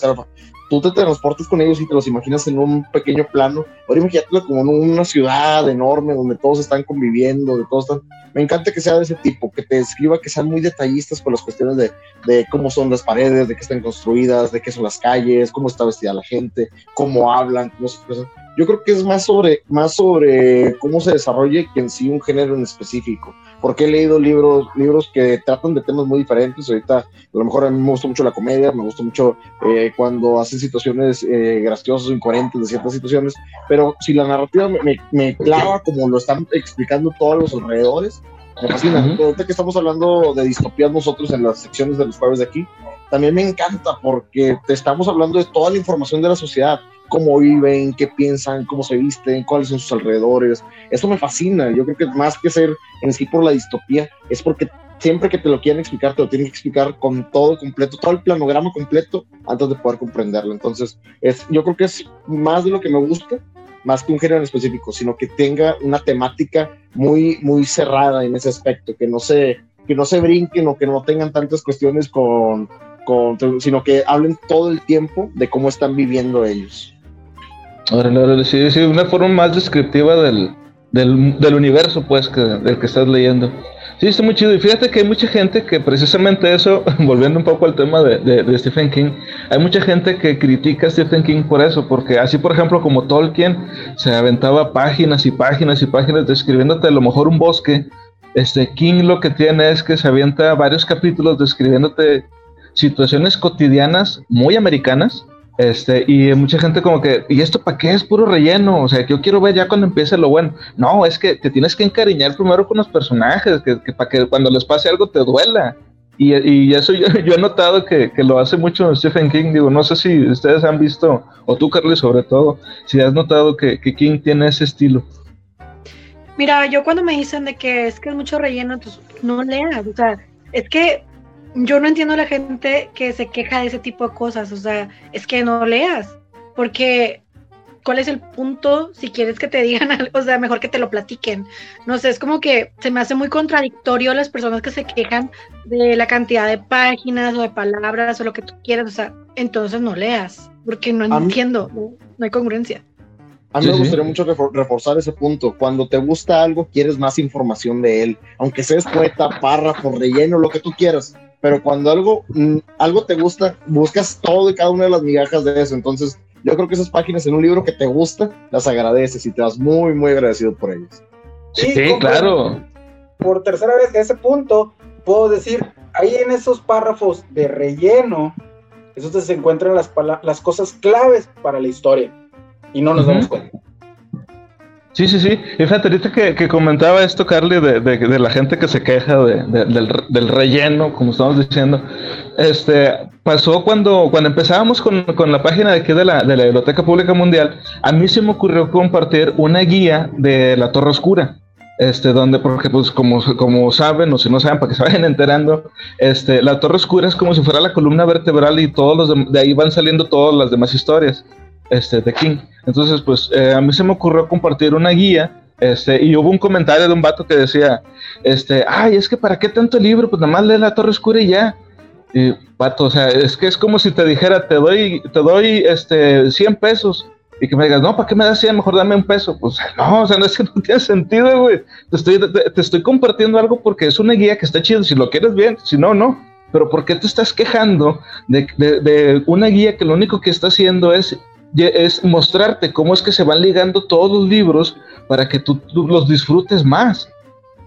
tú te transportas con ellos y te los imaginas en un pequeño plano. Ahora imagínate como en una ciudad enorme donde todos están conviviendo, de todos están. Me encanta que sea de ese tipo, que te describa, que sean muy detallistas con las cuestiones de, de cómo son las paredes, de qué están construidas, de qué son las calles, cómo está vestida la gente, cómo hablan, cómo se expresan. Yo creo que es más sobre, más sobre cómo se desarrolle que en sí un género en específico porque he leído libros, libros que tratan de temas muy diferentes. Ahorita, a lo mejor a mí me gusta mucho la comedia, me gusta mucho eh, cuando hacen situaciones eh, graciosas o incoherentes de ciertas situaciones, pero si la narrativa me, me, clava como lo están explicando todos los alrededores, me fascina. Ahorita que estamos hablando de distopías nosotros en las secciones de los jueves de aquí, también me encanta porque te estamos hablando de toda la información de la sociedad cómo viven, qué piensan, cómo se visten, cuáles son sus alrededores. Eso me fascina. Yo creo que más que ser en sí por la distopía, es porque siempre que te lo quieren explicar, te lo tienen que explicar con todo completo, todo el planograma completo antes de poder comprenderlo. Entonces, es, yo creo que es más de lo que me gusta, más que un género en específico, sino que tenga una temática muy, muy cerrada en ese aspecto, que no se, que no se brinquen o que no tengan tantas cuestiones con, con sino que hablen todo el tiempo de cómo están viviendo ellos. Sí, sí, una forma más descriptiva del, del, universo, pues, que, del que estás leyendo. Sí, está muy chido. Y fíjate que hay mucha gente que precisamente eso, volviendo un poco al tema de, de, Stephen King, hay mucha gente que critica a Stephen King por eso, porque así, por ejemplo, como Tolkien se aventaba páginas y páginas y páginas describiéndote a lo mejor un bosque, este King lo que tiene es que se avienta varios capítulos describiéndote situaciones cotidianas muy americanas, este, y mucha gente como que, ¿y esto para qué es puro relleno? O sea, que yo quiero ver ya cuando empiece lo bueno. No, es que te tienes que encariñar primero con los personajes, que, para que cuando les pase algo te duela. Y, y eso yo, he notado que, que, lo hace mucho Stephen King. Digo, no sé si ustedes han visto, o tú, Carly, sobre todo, si has notado que, que King tiene ese estilo. Mira, yo cuando me dicen de que es que es mucho relleno, entonces no leas. O sea, es que yo no entiendo a la gente que se queja de ese tipo de cosas, o sea, es que no leas, porque cuál es el punto si quieres que te digan algo, o sea, mejor que te lo platiquen. No sé, es como que se me hace muy contradictorio las personas que se quejan de la cantidad de páginas o de palabras o lo que tú quieras, o sea, entonces no leas, porque no entiendo, no, hay congruencia. A mí me gustaría mucho reforzar ese punto. Cuando te gusta algo, quieres más información de él, aunque seas poeta, párrafo, relleno, lo que tú quieras pero cuando algo, mm, algo te gusta, buscas todo y cada una de las migajas de eso. Entonces, yo creo que esas páginas en un libro que te gusta, las agradeces y te vas muy, muy agradecido por ellas. Sí, claro. Por tercera vez, de ese punto, puedo decir, ahí en esos párrafos de relleno, eso se encuentran las, las cosas claves para la historia y no nos damos cuenta. Sí, sí, sí. Y fíjate, ahorita que, comentaba esto, Carly, de, la gente que se queja del, relleno, como estamos diciendo, este, pasó cuando, cuando empezábamos con, la página de aquí de la, de la Biblioteca Pública Mundial, a mí se me ocurrió compartir una guía de la Torre Oscura. Este, donde, porque pues como, como saben, o si no saben, para que se vayan enterando, este, la Torre Oscura es como si fuera la columna vertebral y todos los de ahí van saliendo todas las demás historias este, de King. Entonces, pues eh, a mí se me ocurrió compartir una guía este, y hubo un comentario de un vato que decía, este, ay, es que para qué tanto libro, pues nada más lee la Torre Oscura y ya. Y vato, o sea, es que es como si te dijera, te doy, te doy este 100 pesos y que me digas, no, ¿para qué me das 100? Mejor dame un peso. Pues no, o sea, no es que no tiene sentido, güey. Te estoy, te, estoy compartiendo algo porque es una guía que está chido. Si lo quieres bien, si no, no. Pero ¿por qué te estás quejando de, de, de una guía que lo único que está haciendo es es mostrarte cómo es que se van ligando todos los libros para que tú, los disfrutes más.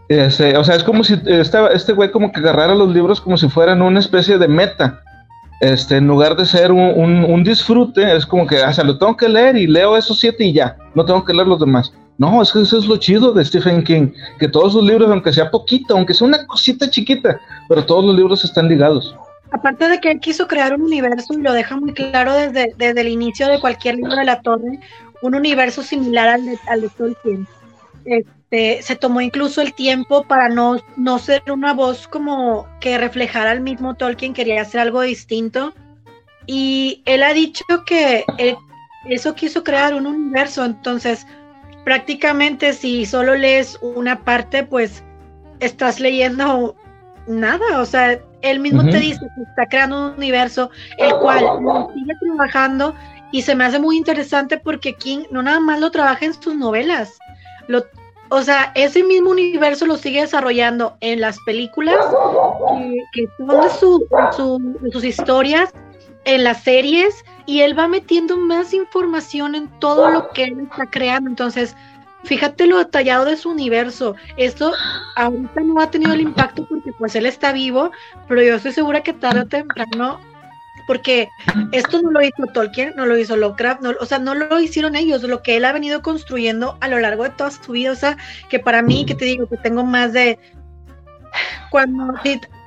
o sea, es como si este güey como que agarrara los libros como si fueran una especie de meta. Este, en lugar de ser un, disfrute, es como que, o sea, lo tengo que leer y leo esos siete y ya, no tengo que leer los demás. No, es que eso es lo chido de Stephen King, que todos sus libros, aunque sea poquito, aunque sea una cosita chiquita, pero todos los libros están ligados. Aparte de que él quiso crear un universo y lo deja muy claro desde, desde el inicio de cualquier libro de la torre, un universo similar al de, Tolkien. Este, se tomó incluso el tiempo para no, no ser una voz como que reflejara al mismo Tolkien, quería hacer algo distinto. Y él ha dicho que eso quiso crear un universo, entonces prácticamente si solo lees una parte, pues estás leyendo nada, o sea, él mismo te dice que está creando un universo, el cual sigue trabajando y se me hace muy interesante porque King no nada más lo trabaja en sus novelas, lo, o sea, ese mismo universo lo sigue desarrollando en las películas, que, son sus historias, en las series, y él va metiendo más información en todo lo que él está creando, entonces fíjate lo detallado de su universo. Esto ahorita no ha tenido el impacto porque pues él está vivo, pero yo estoy segura que tarde o temprano, porque esto no lo hizo Tolkien, no lo hizo Lovecraft, o sea, no lo hicieron ellos, lo que él ha venido construyendo a lo largo de toda su vida, o sea, que para mí, que te digo, que tengo más de, cuando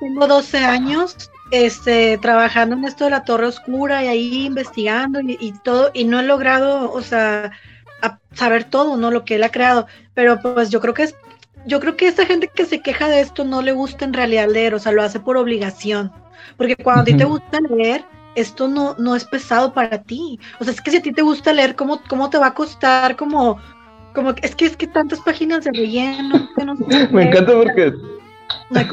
tengo 12 años, este, trabajando en esto de la Torre Oscura y ahí investigando y, y todo, y no he logrado, o sea, a saber todo, ¿no? Lo que él ha creado. Pero pues yo creo que es, yo creo que esta gente que se queja de esto no le gusta en realidad leer, o sea, lo hace por obligación. Porque cuando a ti te gusta leer, esto no, no es pesado para ti. O sea, es que si a ti te gusta leer, ¿cómo, cómo te va a costar? Como, como es que es que tantas páginas de relleno. Me encanta porque. No hay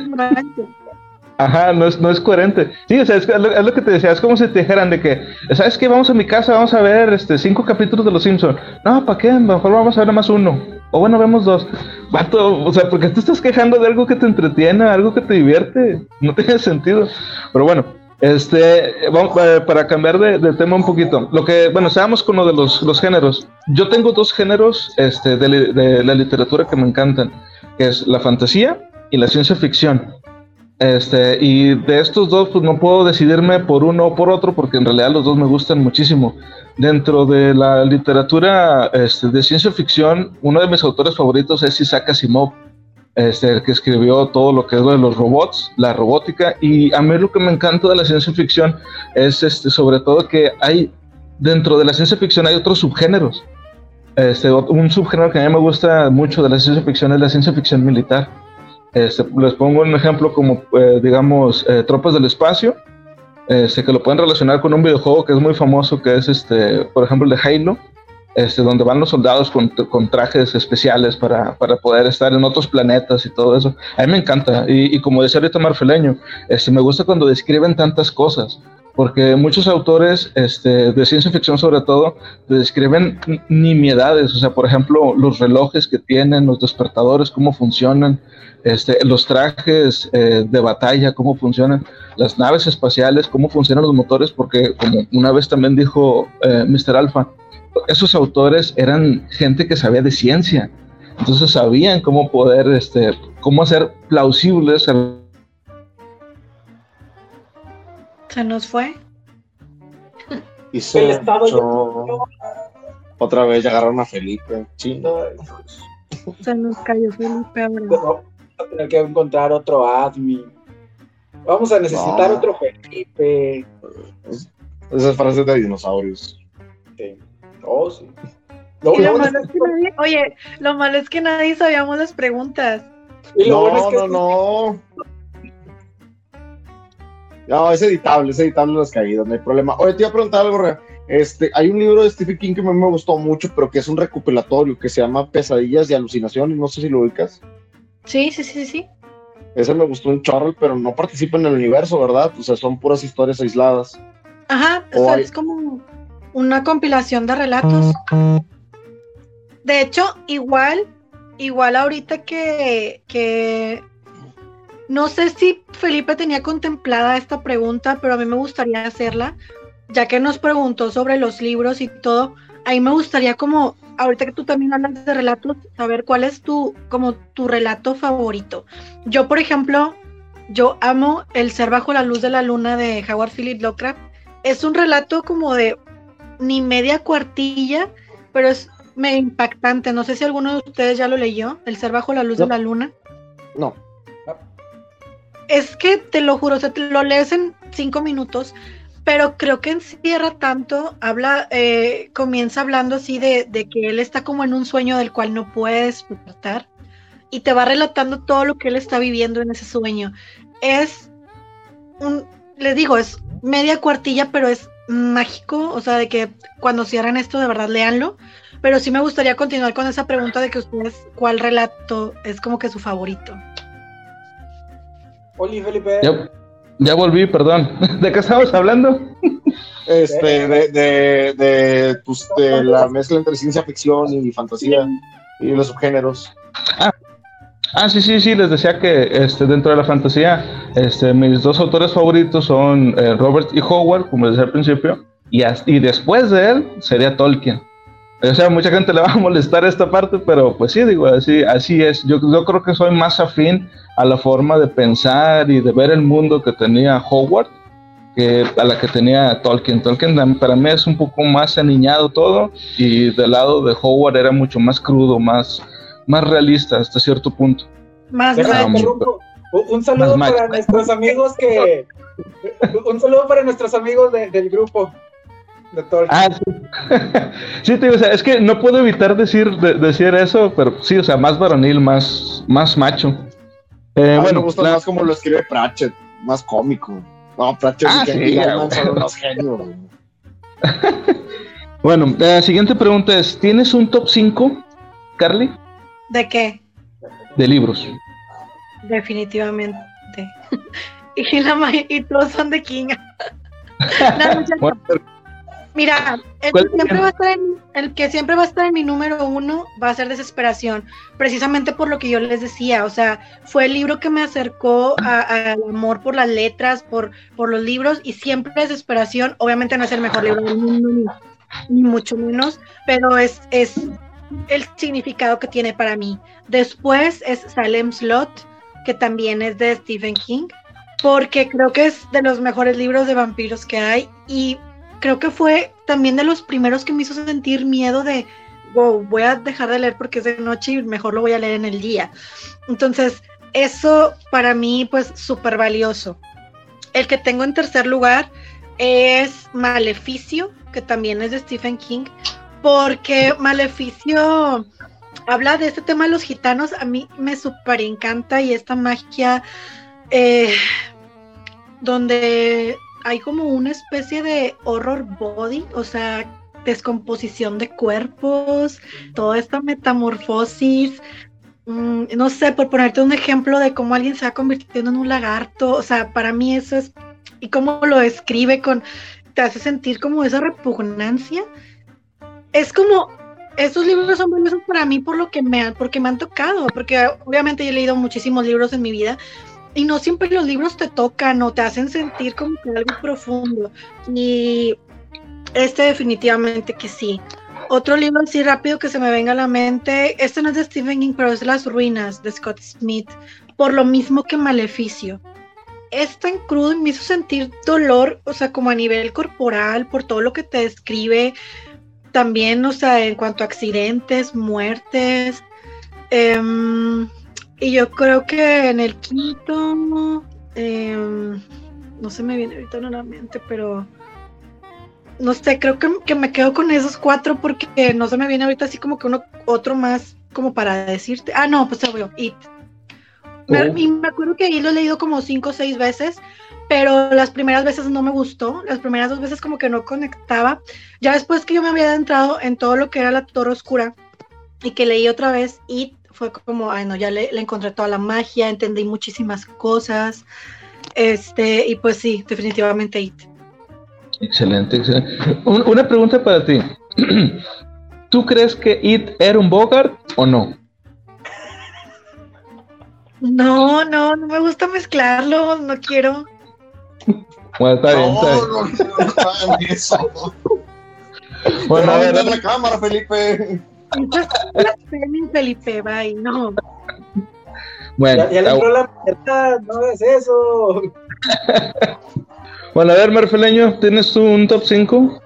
Ajá, no es, no es coherente. Sí, o sea, es, lo, que te decía, es como si te dijeran de que, ¿sabes qué? Vamos a mi casa, vamos a ver este cinco capítulos de Los Simpsons. No, ¿para qué? Mejor vamos a ver más uno. O bueno, vemos dos. Vato, o sea, porque tú estás quejando de algo que te entretiene, algo que te divierte. No tiene sentido. Pero bueno, este, vamos, eh, para cambiar de, tema un poquito. Lo que, bueno, seamos con lo de los, los géneros. Yo tengo dos géneros este, de, de la literatura que me encantan, que es la fantasía y la ciencia ficción. Este, y de estos dos, pues no puedo decidirme por uno o por otro, porque en realidad los dos me gustan muchísimo. Dentro de la literatura este, de ciencia ficción, uno de mis autores favoritos es Isaac Asimov, este, el que escribió todo lo que es de los robots, la robótica, y a mí lo que me encanta de la ciencia ficción es este, sobre todo que hay, dentro de la ciencia ficción hay otros subgéneros. Este, un subgénero que a mí me gusta mucho de la ciencia ficción es la ciencia ficción militar este, les pongo un ejemplo como, eh, digamos, eh, Tropas del Espacio, este, que lo pueden relacionar con un videojuego que es muy famoso, que es, este, por ejemplo, el de Halo. este, donde van los soldados con, con trajes especiales para, para, poder estar en otros planetas y todo eso. A mí me encanta. Y, y como decía ahorita Marfeleño, este, me gusta cuando describen tantas cosas porque muchos autores este, de ciencia ficción sobre todo describen nimiedades, o sea, por ejemplo, los relojes que tienen, los despertadores, cómo funcionan, este, los trajes eh, de batalla, cómo funcionan, las naves espaciales, cómo funcionan los motores, porque como una vez también dijo eh, Mr. Alpha, esos autores eran gente que sabía de ciencia, entonces sabían cómo poder, este, cómo hacer plausibles Se nos fue. Y se Otra vez agarraron a Felipe. Se nos cayó Felipe ahora. Vamos a tener que encontrar otro admin. Vamos a necesitar otro Felipe. Esas frases de dinosaurios. Sí. Oh, sí. Lo, lo malo es que nadie, oye, lo malo es que nadie sabíamos las preguntas. no, bueno es que no, no. No, es editable, es editable las caídas, no hay problema. Oye, te iba a preguntar algo, Este, hay un libro de Stephen King que a mí me gustó mucho, pero que es un recopilatorio que se llama Pesadillas y Alucinaciones, no sé si lo ubicas. Sí, sí, sí, sí. Ese me gustó un chorro, pero no participa en el universo, ¿verdad? O sea, son puras historias aisladas. Ajá, o sea, es como una compilación de relatos. De hecho, igual, igual ahorita que, que no sé si Felipe tenía contemplada esta pregunta, pero a mí me gustaría hacerla, ya que nos preguntó sobre los libros y todo. Ahí me gustaría como, ahorita que tú también hablas de relatos, saber cuál es tu, como tu relato favorito. Yo, por ejemplo, yo amo El ser bajo la luz de la luna de Howard Philip Lovecraft. Es un relato como de ni media cuartilla, pero es me impactante. No sé si alguno de ustedes ya lo leyó, El ser bajo la luz de la luna. No es que te lo juro, o sea, te lo lees en cinco minutos, pero creo que encierra tanto, habla, eh, comienza hablando así de, que él está como en un sueño del cual no puedes despertar y te va relatando todo lo que él está viviendo en ese sueño. Es un, les digo, es media cuartilla, pero es mágico, o sea, de que cuando cierran esto de verdad leanlo, pero sí me gustaría continuar con esa pregunta de que ustedes, ¿cuál relato es como que su favorito? Hola, Felipe. Ya, volví, perdón. ¿De qué estamos hablando? Este, de, de, de, pues, de la mezcla entre ciencia ficción y fantasía y los subgéneros. Ah, ah, sí, sí, sí, les decía que este, dentro de la fantasía, este, mis dos autores favoritos son eh, Robert y Howard, como les decía al principio, y, y después de él sería Tolkien. O sea, mucha gente le va a molestar esta parte, pero pues sí, digo, así, así es. Yo, yo creo que soy más afín a la forma de pensar y de ver el mundo que tenía Howard que a la que tenía Tolkien. Tolkien para mí es un poco más aniñado todo y del lado de Howard era mucho más crudo, más, más realista hasta cierto punto. Más un, saludo para nuestros amigos que un saludo para nuestros amigos del grupo de Tolkien. Ah, sí. sí, o sea, es que no puedo evitar decir, decir eso, pero sí, o sea, más varonil, más, más macho. Eh, bueno, me gusta más como lo escribe Pratchett, más cómico. No, Pratchett ah, sí, bueno, la siguiente pregunta es: ¿tienes un top 5, Carly? ¿De qué? De libros. Definitivamente. y, la, y todos son de King. no, Mira, el que, siempre va a estar en, el que siempre va a estar en mi número uno va a ser Desesperación, precisamente por lo que yo les decía, o sea, fue el libro que me acercó al amor por las letras, por, por los libros, y siempre Desesperación, obviamente no es el mejor libro del mundo, ni, mucho menos, pero es, es el significado que tiene para mí. Después es Salem Slot, que también es de Stephen King, porque creo que es de los mejores libros de vampiros que hay, y creo que fue también de los primeros que me hizo sentir miedo de, voy a dejar de leer porque es de noche y mejor lo voy a leer en el día. Entonces, eso para mí, pues, súper valioso. El que tengo en tercer lugar es Maleficio, que también es de Stephen King, porque Maleficio habla de este tema de los gitanos, a mí me súper encanta y esta magia eh, donde hay como una especie de horror body, o sea, descomposición de cuerpos, toda esta metamorfosis. Mm, no sé, por ponerte un ejemplo de cómo alguien se va convirtiendo en un lagarto, o sea, para mí eso es, y cómo lo escribe con, te hace sentir como esa repugnancia. Es como, estos libros son valiosos para mí por lo que me, porque me han tocado, porque obviamente yo he leído muchísimos libros en mi vida, y no siempre los libros te tocan o te hacen sentir como que algo profundo. Y este definitivamente que sí. Otro libro así rápido que se me venga a la mente, este no es de Stephen King, pero es Las Ruinas de Scott Smith, por lo mismo que Maleficio. Es tan crudo y me hizo sentir dolor, o sea, como a nivel corporal, por todo lo que te describe, también, o sea, en cuanto a accidentes, muertes. Em, y yo creo que en el quinto, em, no se me viene ahorita en la mente, pero no sé, creo que, me quedo con esos cuatro porque no se me viene ahorita así como que uno, otro más como para decirte. Ah, no, pues obvio, It. Me, oh. y me acuerdo que ahí lo he leído como cinco o seis veces, pero las primeras veces no me gustó, las primeras dos veces como que no conectaba. Ya después que yo me había adentrado en todo lo que era la Torre Oscura y que leí otra vez It, fue como, ay no, ya le, le encontré toda la magia, entendí muchísimas cosas. Este, y pues sí, definitivamente It. Excelente, excelente. una pregunta para ti. ¿Tú crees que It era un Bogart o no? No, no, no me gusta mezclarlo, no quiero. Bueno, está bien, está bien. No, no, eso. Bueno, a ver, la cámara, Felipe. Felipe, bye, no. Bueno, ya, le entró la puerta, no es eso. Bueno, a ver, Marfeleño, ¿tienes tú un top 5?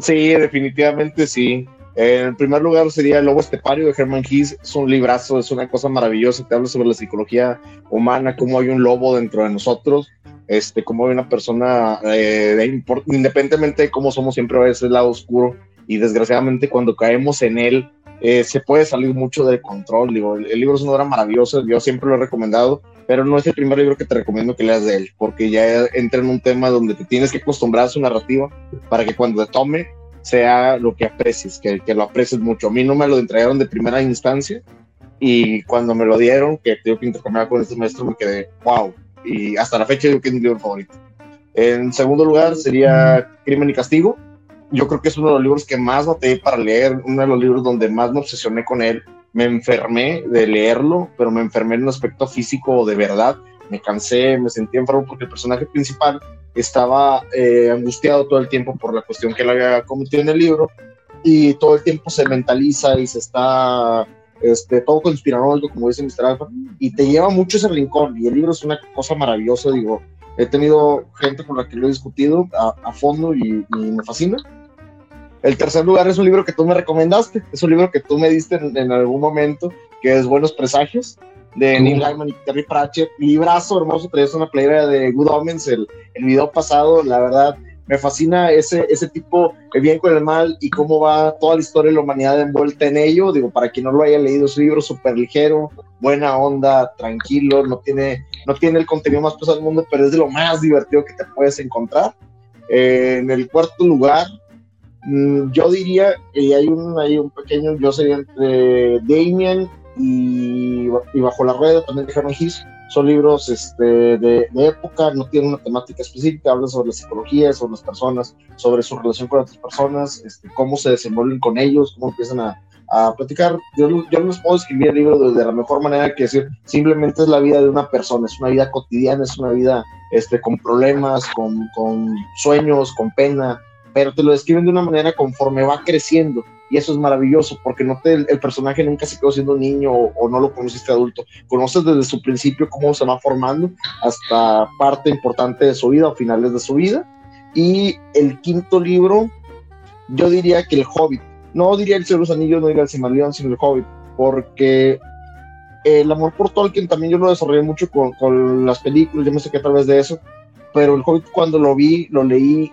Sí, definitivamente sí. En primer lugar sería El Lobo Estepario de Herman Hesse. Es un librazo, es una cosa maravillosa. Te habla sobre la psicología humana, cómo hay un lobo dentro de nosotros, este, cómo hay una persona, eh, independientemente de cómo somos, siempre va a ese lado oscuro. Y desgraciadamente, cuando caemos en él, eh, se puede salir mucho del control. El, libro es una obra maravillosa, yo siempre lo he recomendado, pero no es el primer libro que te recomiendo que leas de él, porque ya entra en un tema donde te tienes que acostumbrar a su narrativa para que cuando te tome sea lo que aprecies, que, que lo aprecies mucho. A mí no me lo entregaron de primera instancia y cuando me lo dieron, que tengo que intercambiar con este maestro, me quedé, wow, y hasta la fecha digo que es mi libro favorito. En segundo lugar sería Crimen y Castigo. Yo creo que es uno de los libros que más batallé para leer, uno de los libros donde más me obsesioné con él me enfermé de leerlo, pero me enfermé en un aspecto físico de verdad. Me cansé, me sentí enfermo porque el personaje principal estaba eh, angustiado todo el tiempo por la cuestión que él había cometido en el libro y todo el tiempo se mentaliza y se está este, todo conspiranoico, como dice Mr. Alpha, y te lleva mucho ese rincón. Y el libro es una cosa maravillosa, digo. He tenido gente con la que lo he discutido a, fondo y, y me fascina el tercer lugar es un libro que tú me recomendaste, es un libro que tú me diste en, algún momento, que es Buenos Presagios, de Neil Gaiman y Terry Pratchett. Librazo hermoso, traes una playera de Good Omens el, el video pasado, la verdad, me fascina ese, ese tipo, el bien con el mal y cómo va toda la historia de la humanidad envuelta en ello. Digo, para quien no lo haya leído, es un libro súper ligero, buena onda, tranquilo, no tiene, no tiene el contenido más pesado del mundo, pero es de lo más divertido que te puedes encontrar. Eh, en el cuarto lugar, yo diría que hay un, hay un pequeño, yo sería entre Damien y, Bajo la Rueda, también de Herman Hiss. Son libros este, de, época, no tienen una temática específica, hablan sobre la psicología, sobre las personas, sobre su relación con otras personas, este, cómo se desenvuelven con ellos, cómo empiezan a, a platicar. Yo, yo, no les puedo escribir el libro de, la mejor manera que decir, simplemente es la vida de una persona, es una vida cotidiana, es una vida este, con problemas, con, con sueños, con pena, pero te lo describen de una manera conforme va creciendo. Y eso es maravilloso, porque no te, el, personaje nunca se quedó siendo niño o, no lo conociste adulto. Conoces desde su principio cómo se va formando hasta parte importante de su vida o finales de su vida. Y el quinto libro, yo diría que El Hobbit. No diría El Señor de los Anillos, no diría El Silmarillion, sino El Hobbit, porque el amor por Tolkien también yo lo desarrollé mucho con, con las películas, yo me sé que a través de eso, pero El Hobbit cuando lo vi, lo leí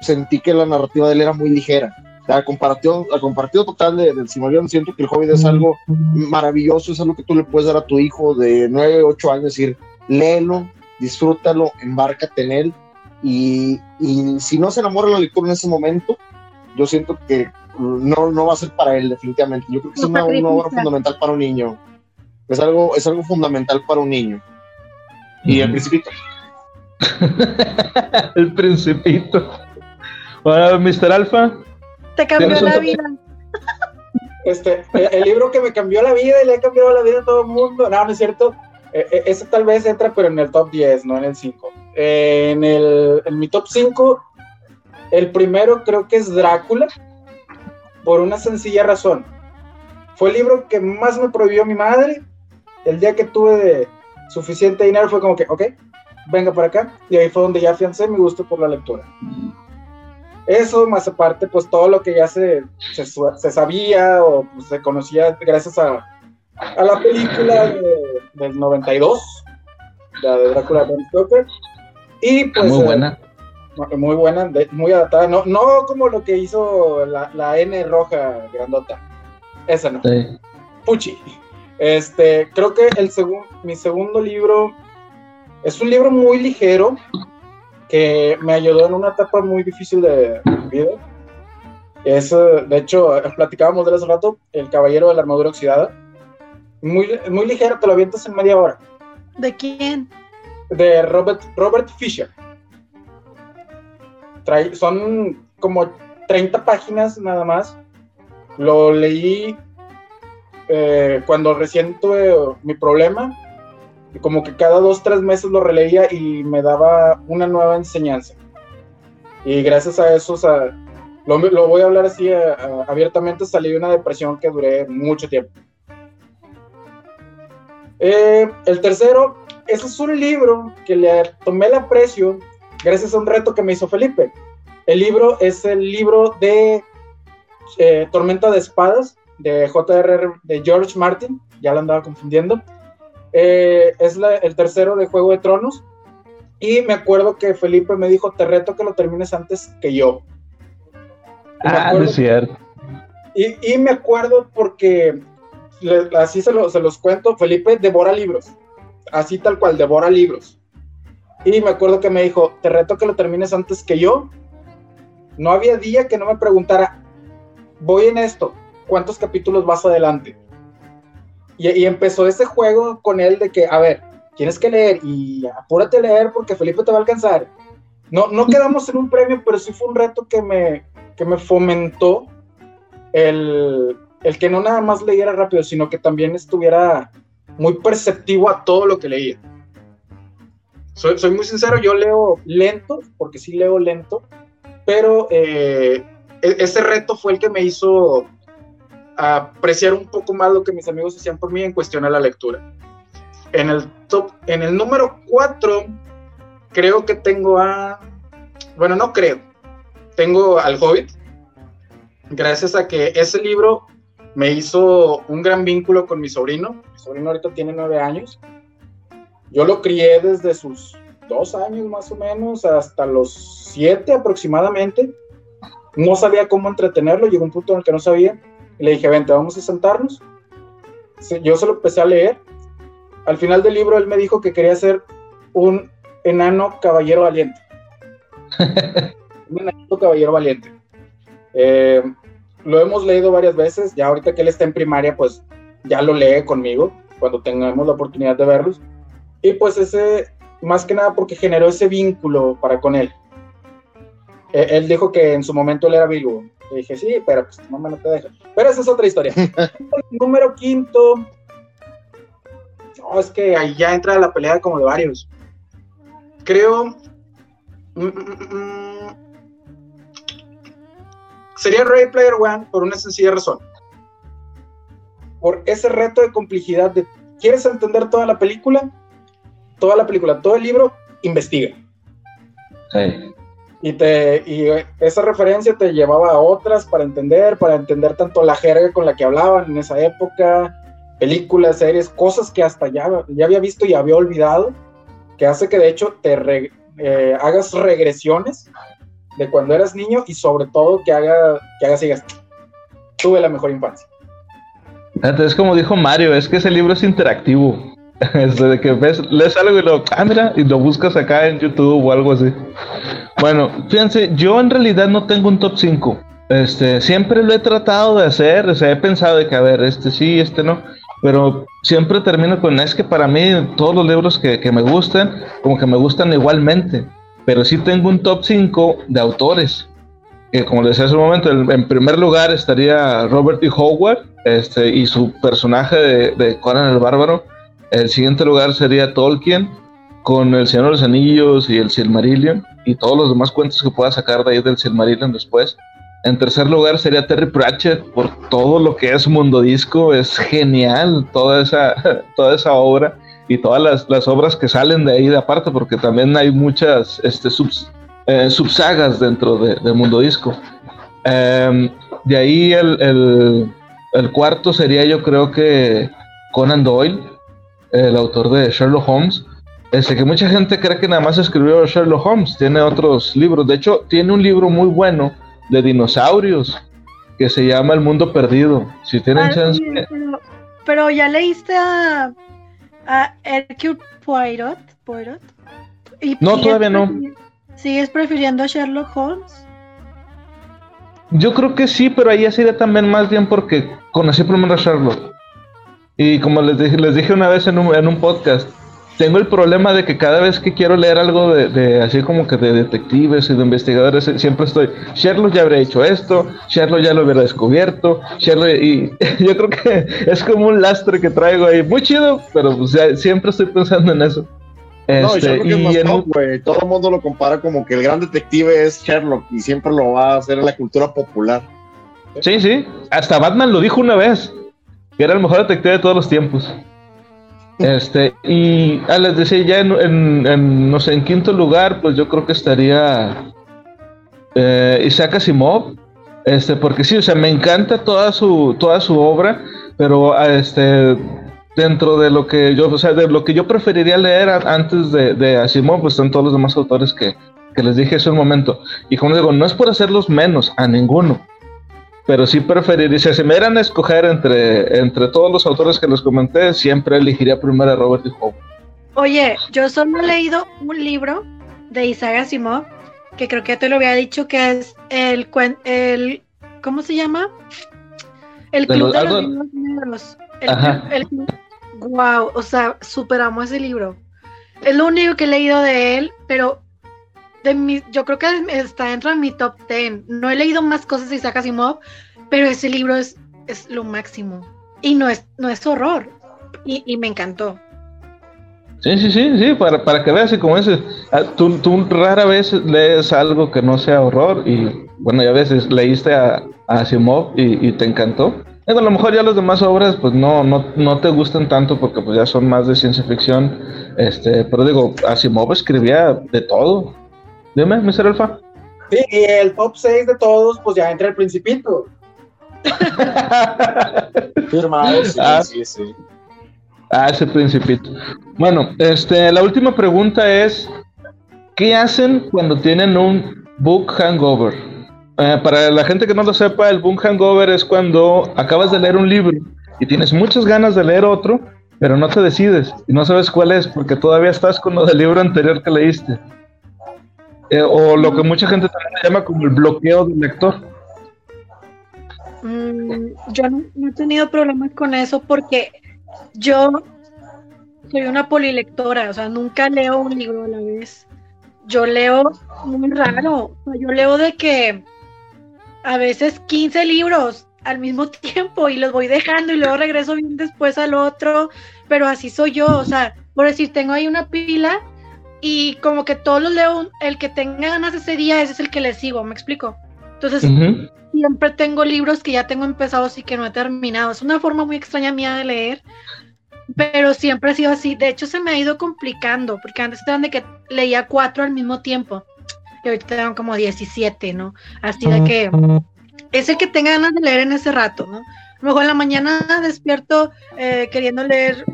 sentí que la narrativa de él era muy ligera. La comparación, la comparativa total de, del Silmarillion, siento que el Hobbit es algo maravilloso, es algo que tú le puedes dar a tu hijo de 9, 8 años, decir, léelo, disfrútalo, embárcate en él, y, y si no se enamora la lectura en ese momento, yo siento que no, no va a ser para él, definitivamente. Yo creo que es una, obra fundamental para un niño. Es algo, es algo fundamental para un niño. Y el principito. el principito. Bueno, Mr. Alfa. Te cambió la vida. Este, el, libro que me cambió la vida y le ha cambiado la vida a todo el mundo. No, no es cierto. Eh, eh, ese tal vez entra, pero en el top 10, no en el 5. en, el, en mi top 5, el primero creo que es Drácula, por una sencilla razón. Fue el libro que más me prohibió mi madre. El día que tuve de suficiente dinero fue como que, ok, venga para acá. Y ahí fue donde ya afiancé mi gusto por la lectura. Eso, más aparte, pues todo lo que ya se, se, sabía o pues, se conocía gracias a, a la película del 92, la de Drácula de Stoker. Y pues. Muy buena. Eh, muy buena, muy adaptada. No, no como lo que hizo la, la N roja grandota. Esa no. Puchi. Este, creo que el segundo, mi segundo libro es un libro muy ligero que me ayudó en una etapa muy difícil de mi vida. Es, de hecho, platicábamos de hace rato, El Caballero de la Armadura Oxidada. Muy, muy ligero, te lo avientas en media hora. ¿De quién? De Robert, Robert Fisher. son como 30 páginas nada más. Lo leí eh, cuando recién tuve mi problema, como que cada dos, tres meses lo releía y me daba una nueva enseñanza. Y gracias a eso, lo, voy a hablar así eh, abiertamente, salí de una depresión que duré mucho tiempo. Eh, el tercero, ese es un libro que le tomé el aprecio gracias a un reto que me hizo Felipe. El libro es el libro de Tormenta de Espadas de J.R. de George Martin, ya lo andaba confundiendo. Eh, es el tercero de Juego de Tronos. Y me acuerdo que Felipe me dijo, te reto que lo termines antes que yo. Ah, es cierto. Y, me acuerdo porque, así se, se los cuento, Felipe devora libros. Así tal cual, devora libros. Y me acuerdo que me dijo, te reto que lo termines antes que yo. No había día que no me preguntara, voy en esto, cuántos capítulos vas adelante. Y, empezó ese juego con él de que, a ver, tienes que leer y apúrate a leer porque Felipe te va a alcanzar. No, no quedamos en un premio, pero sí fue un reto que me, que me fomentó el, el que no nada más leyera rápido, sino que también estuviera muy perceptivo a todo lo que leía. Soy, soy muy sincero, yo leo lento, porque sí leo lento, pero eh, e, ese reto fue el que me hizo apreciar un poco más lo que mis amigos hacían por mí en cuestión a la lectura. En el top, en el número 4, creo que tengo a. Bueno, no creo. Tengo al Hobbit. Gracias a que ese libro me hizo un gran vínculo con mi sobrino. Mi sobrino ahorita tiene nueve años. Yo lo crié desde sus dos años más o menos hasta los siete aproximadamente. No sabía cómo entretenerlo, llegó un punto en el que no sabía le dije, vente, vamos a sentarnos. Yo se lo empecé a leer. Al final del libro él me dijo que quería ser un enano caballero valiente. un enano caballero valiente. Eh, lo hemos leído varias veces, ya ahorita que él está en primaria, pues ya lo lee conmigo cuando tengamos la oportunidad de verlos. Y pues ese, más que nada porque generó ese vínculo para con él. Eh, él dijo que en su momento él era vivo. Y dije, sí, pero pues tu mamá no te deja. Pero esa es otra historia. número quinto. No, es que ahí ya entra la pelea como de varios. Creo. Mm, mm, mm, sería Ray Player One por una sencilla razón. Por ese reto de complejidad de. ¿Quieres entender toda la película? Toda la película, todo el libro, investiga. Sí y, te, y esa referencia te llevaba a otras para entender, para entender tanto la jerga con la que hablaban en esa época, películas, series, cosas que hasta ya, ya había visto y había olvidado, que hace que de hecho te eh, hagas regresiones de cuando eras niño y sobre todo que, haga, que hagas y digas, tuve la mejor infancia. Entonces, como dijo Mario, es que ese libro es interactivo. Es de que ves, lees algo y lo, ah, y lo buscas acá en YouTube o algo así. Bueno, fíjense, yo en realidad no tengo un top 5. Este, siempre lo he tratado de hacer, o sea, he pensado de que, a ver, este sí, este no, pero siempre termino con, es que para mí todos los libros que, que me gustan, como que me gustan igualmente, pero sí tengo un top 5 de autores, que como les decía hace un momento, en, primer lugar estaría Robert E. Howard, este, y su personaje de, de Conan el Bárbaro, el siguiente lugar sería Tolkien, con El Señor de los Anillos y el Silmarillion, y todos los demás cuentos que pueda sacar de ahí del Silmarillion después. En tercer lugar sería Terry Pratchett por todo lo que es Mundo Disco, es genial toda esa, toda esa obra y todas las, las obras que salen de ahí de aparte, porque también hay muchas este, subs, eh, subsagas dentro de, de Mundo Disco. Em, de ahí el, el, el, cuarto sería yo creo que Conan Doyle, el autor de Sherlock Holmes. Este, que mucha gente cree que nada más escribió Sherlock Holmes, tiene otros libros. De hecho, tiene un libro muy bueno de dinosaurios que se llama El Mundo Perdido. Si tienen ah, chance. pero, ya leíste a, a Hercule Poirot. Poirot? no, todavía no. ¿Sigues prefiriendo a Sherlock Holmes? Yo creo que sí, pero ahí sería también más bien porque conocí primero a Sherlock. Y como les dije, les dije una vez en un, en un podcast, tengo el problema de que cada vez que quiero leer algo de, así como que de detectives y de investigadores, siempre estoy, Sherlock ya habría hecho esto, Sherlock ya lo hubiera descubierto, Sherlock, y yo creo que es como un lastre que traigo ahí, muy chido, pero pues, siempre estoy pensando en eso. no, este, y es más Todo el mundo lo compara como que el gran detective es Sherlock y siempre lo va a hacer en la cultura popular. Sí, sí. Hasta Batman lo dijo una vez. Que era el mejor detective de todos los tiempos. Este, y ah, les decía, ya en, no sé, en quinto lugar, pues yo creo que estaría eh, Isaac Asimov, este, porque sí, o sea, me encanta toda su, toda su obra, pero ah, este, dentro de lo que yo, o sea, de lo que yo preferiría leer antes de, de Asimov, pues están todos los demás autores que, que les dije hace un momento. Y como digo, no es por hacerlos menos a ninguno, pero sí preferiría, si me dieran a escoger entre, entre todos los autores que les comenté, siempre elegiría primero a Robert E. Howard. Oye, yo solo he leído un libro de Isaac Asimov, que creo que te lo había dicho, que es el, el ¿cómo se llama? El Club de los, Libros El, wow, o sea, superamos ese libro. Es lo único que he leído de él, pero de mi, yo creo que está dentro de mi top 10. No he leído más cosas de Isaac Asimov, pero ese libro es, es lo máximo. Y no es, no es horror. Y, y me encantó. Sí, sí, sí, sí, para, para que veas, y como dices, ah, tú, tú, rara vez lees algo que no sea horror, y bueno, ya veces leíste a, a Asimov y, y, te encantó. a lo mejor ya las demás obras, pues no, no, no te gustan tanto porque pues ya son más de ciencia ficción, este, pero digo, Asimov escribía de todo, Dime, Mr. Alfa. Sí, y el top 6 de todos, pues ya entra el Principito. Firmado, sí, ah, sí, sí. Ah, ese Principito. Bueno, este, la última pregunta es: ¿qué hacen cuando tienen un book hangover? Eh, para la gente que no lo sepa, el book hangover es cuando acabas de leer un libro y tienes muchas ganas de leer otro, pero no te decides y no sabes cuál es porque todavía estás con lo del libro anterior que leíste. Eh, o lo que mucha gente también llama como el bloqueo del lector. Mm, yo no, he tenido problemas con eso porque yo soy una polilectora, o sea, nunca leo un libro a la vez. Yo leo muy raro, yo leo de que a veces 15 libros al mismo tiempo y los voy dejando y luego regreso bien después al otro, pero así soy yo, o sea, por decir, tengo ahí una pila y como que todos los leo, el que tenga ganas ese día, ese es el que le sigo, ¿me explico? Entonces, siempre tengo libros que ya tengo empezados y que no he terminado. Es una forma muy extraña mía de leer, pero siempre ha sido así. De hecho, se me ha ido complicando, porque antes eran de que leía cuatro al mismo tiempo, y ahorita tengo como 17, ¿no? Así de que es el que tenga ganas de leer en ese rato, ¿no? Luego en la mañana despierto eh, queriendo leer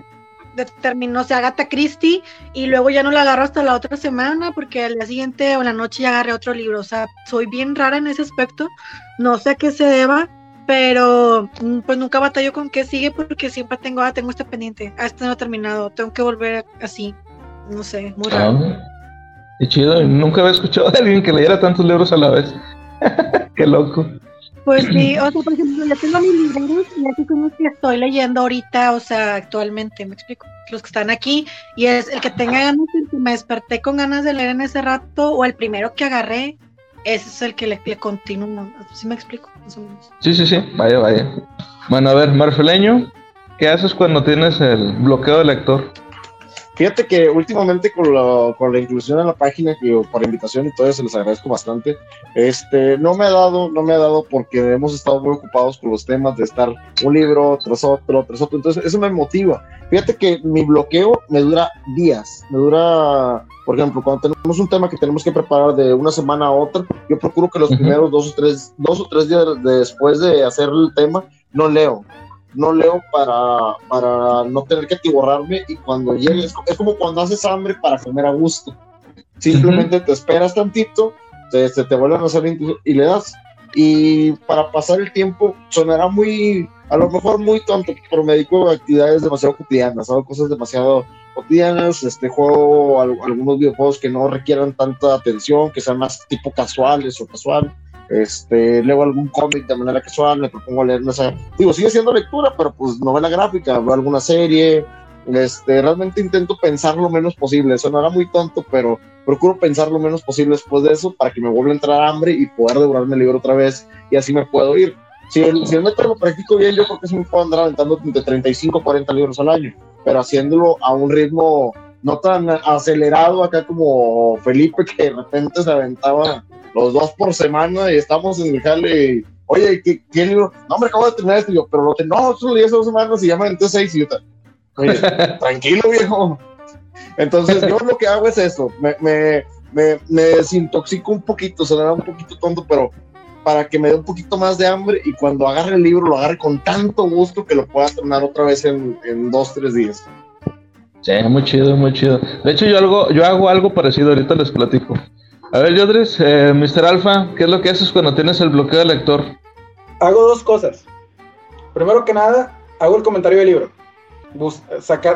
terminó, se Agatha Christie y luego ya no la agarro hasta la otra semana porque al día siguiente o la noche ya agarré otro libro. O sea, soy bien rara en ese aspecto. No sé a qué se deba, pero mm, pues nunca batallo con qué sigue porque siempre tengo, ah, tengo este pendiente, ah, este no ha terminado, tengo que volver así. No sé, muy raro. Ah, qué chido, nunca había escuchado de alguien que leyera tantos libros a la vez. qué loco. Pues sí, o sea, por ejemplo, yo tengo mis libros y así como que estoy leyendo ahorita, o sea, actualmente, me explico, los que están aquí, y es el que tenga ganas, el que me desperté con ganas de leer en ese rato, o el primero que agarré, ese es el que le, le continúo, ¿sí me explico? Sí, sí, sí, vaya, vaya. Bueno, a ver, Marfeleño, ¿qué haces cuando tienes el bloqueo de lector? Fíjate que últimamente con la, con la inclusión en la página, que por invitación y todo eso, les agradezco bastante. Este, no me ha dado, no me ha dado porque hemos estado muy ocupados con los temas de estar un libro tras otro, tras otro. Entonces, eso me motiva. Fíjate que mi bloqueo me dura días, me dura, por ejemplo, cuando tenemos un tema que tenemos que preparar de una semana a otra, yo procuro que los primeros dos o tres, dos o tres días después de hacer el tema, no leo no leo para, para no tener que atiborrarme y cuando llegue, es, como cuando haces hambre para comer a gusto. Simplemente te esperas tantito, se, te vuelven a hacer y le das. Y para pasar el tiempo sonará muy, a lo mejor muy tonto, pero me dedico a actividades demasiado cotidianas, hago cosas demasiado cotidianas, este juego algunos videojuegos que no requieran tanta atención, que sean más tipo casuales o casual este, leo algún cómic de manera casual, me propongo leer, no sé, digo, sigue siendo lectura, pero pues novela gráfica, veo alguna serie, este, realmente intento pensar lo menos posible, sonará muy tonto, pero procuro pensar lo menos posible después de eso para que me vuelva a entrar hambre y poder devorarme el libro otra vez y así me puedo ir. Si el, si el método lo practico bien, yo creo que sí me puedo andar aventando entre 35 40 libros al año, pero haciéndolo a un ritmo no tan acelerado acá como Felipe, que de repente se aventaba los dos por semana y estamos en el jale. Oye, ¿qué, qué libro? No, hombre, acabo de terminar este. Yo, pero lo tengo, no, solo leí hace dos semanas y ya me aventé seis y yo, oye, tranquilo, viejo. Entonces, yo lo que hago es eso, me, me, me, me desintoxico un poquito, se da un poquito tonto, pero para que me dé un poquito más de hambre y cuando agarre el libro lo agarre con tanto gusto que lo pueda terminar otra vez en, en dos, tres días. Sí, muy chido, muy chido. De hecho, yo, algo, yo hago algo parecido, ahorita les platico. A ver, Yodris, eh, Mr. Alpha, ¿qué es lo que haces cuando tienes el bloqueo de lector? Hago dos cosas. Primero que nada, hago el comentario del libro,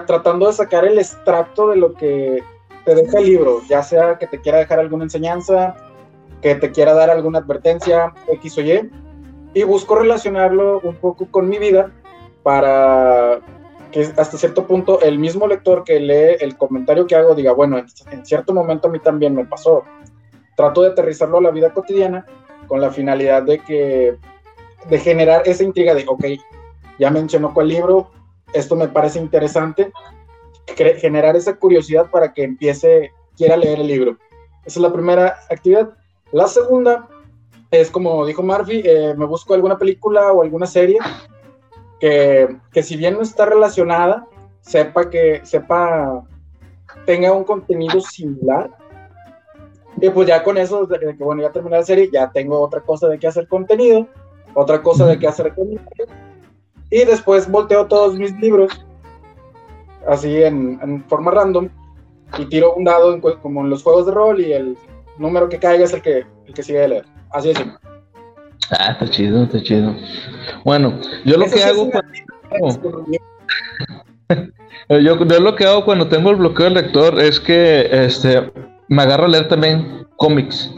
tratando de sacar el extracto de lo que te deja el libro, ya sea que te quiera dejar alguna enseñanza, que te quiera dar alguna advertencia, X o Y, y busco relacionarlo un poco con mi vida para que hasta cierto punto el mismo lector que lee el comentario que hago diga, bueno, en cierto momento a mí también me pasó, trato de aterrizarlo a la vida cotidiana con la finalidad de que de generar esa intriga de, ok, ya mencionó cuál libro, esto me parece interesante, generar esa curiosidad para que empiece, quiera leer el libro. Esa es la primera actividad. La segunda es como dijo Murphy, eh, me busco alguna película o alguna serie que, que, si bien no está relacionada, sepa que sepa tenga un contenido similar y pues ya con eso, que bueno, ya terminé la serie, ya tengo otra cosa de qué hacer contenido, otra cosa de qué hacer contenido. Y después volteo todos mis libros, así en, forma random, y tiro un dado como en los juegos de rol y el número que caiga es el que, el que sigue de leer. Así es. Ah, está chido, está chido. Bueno, yo lo que hago yo, yo, lo que hago cuando tengo el bloqueo del lector es que este me agarro a leer también cómics.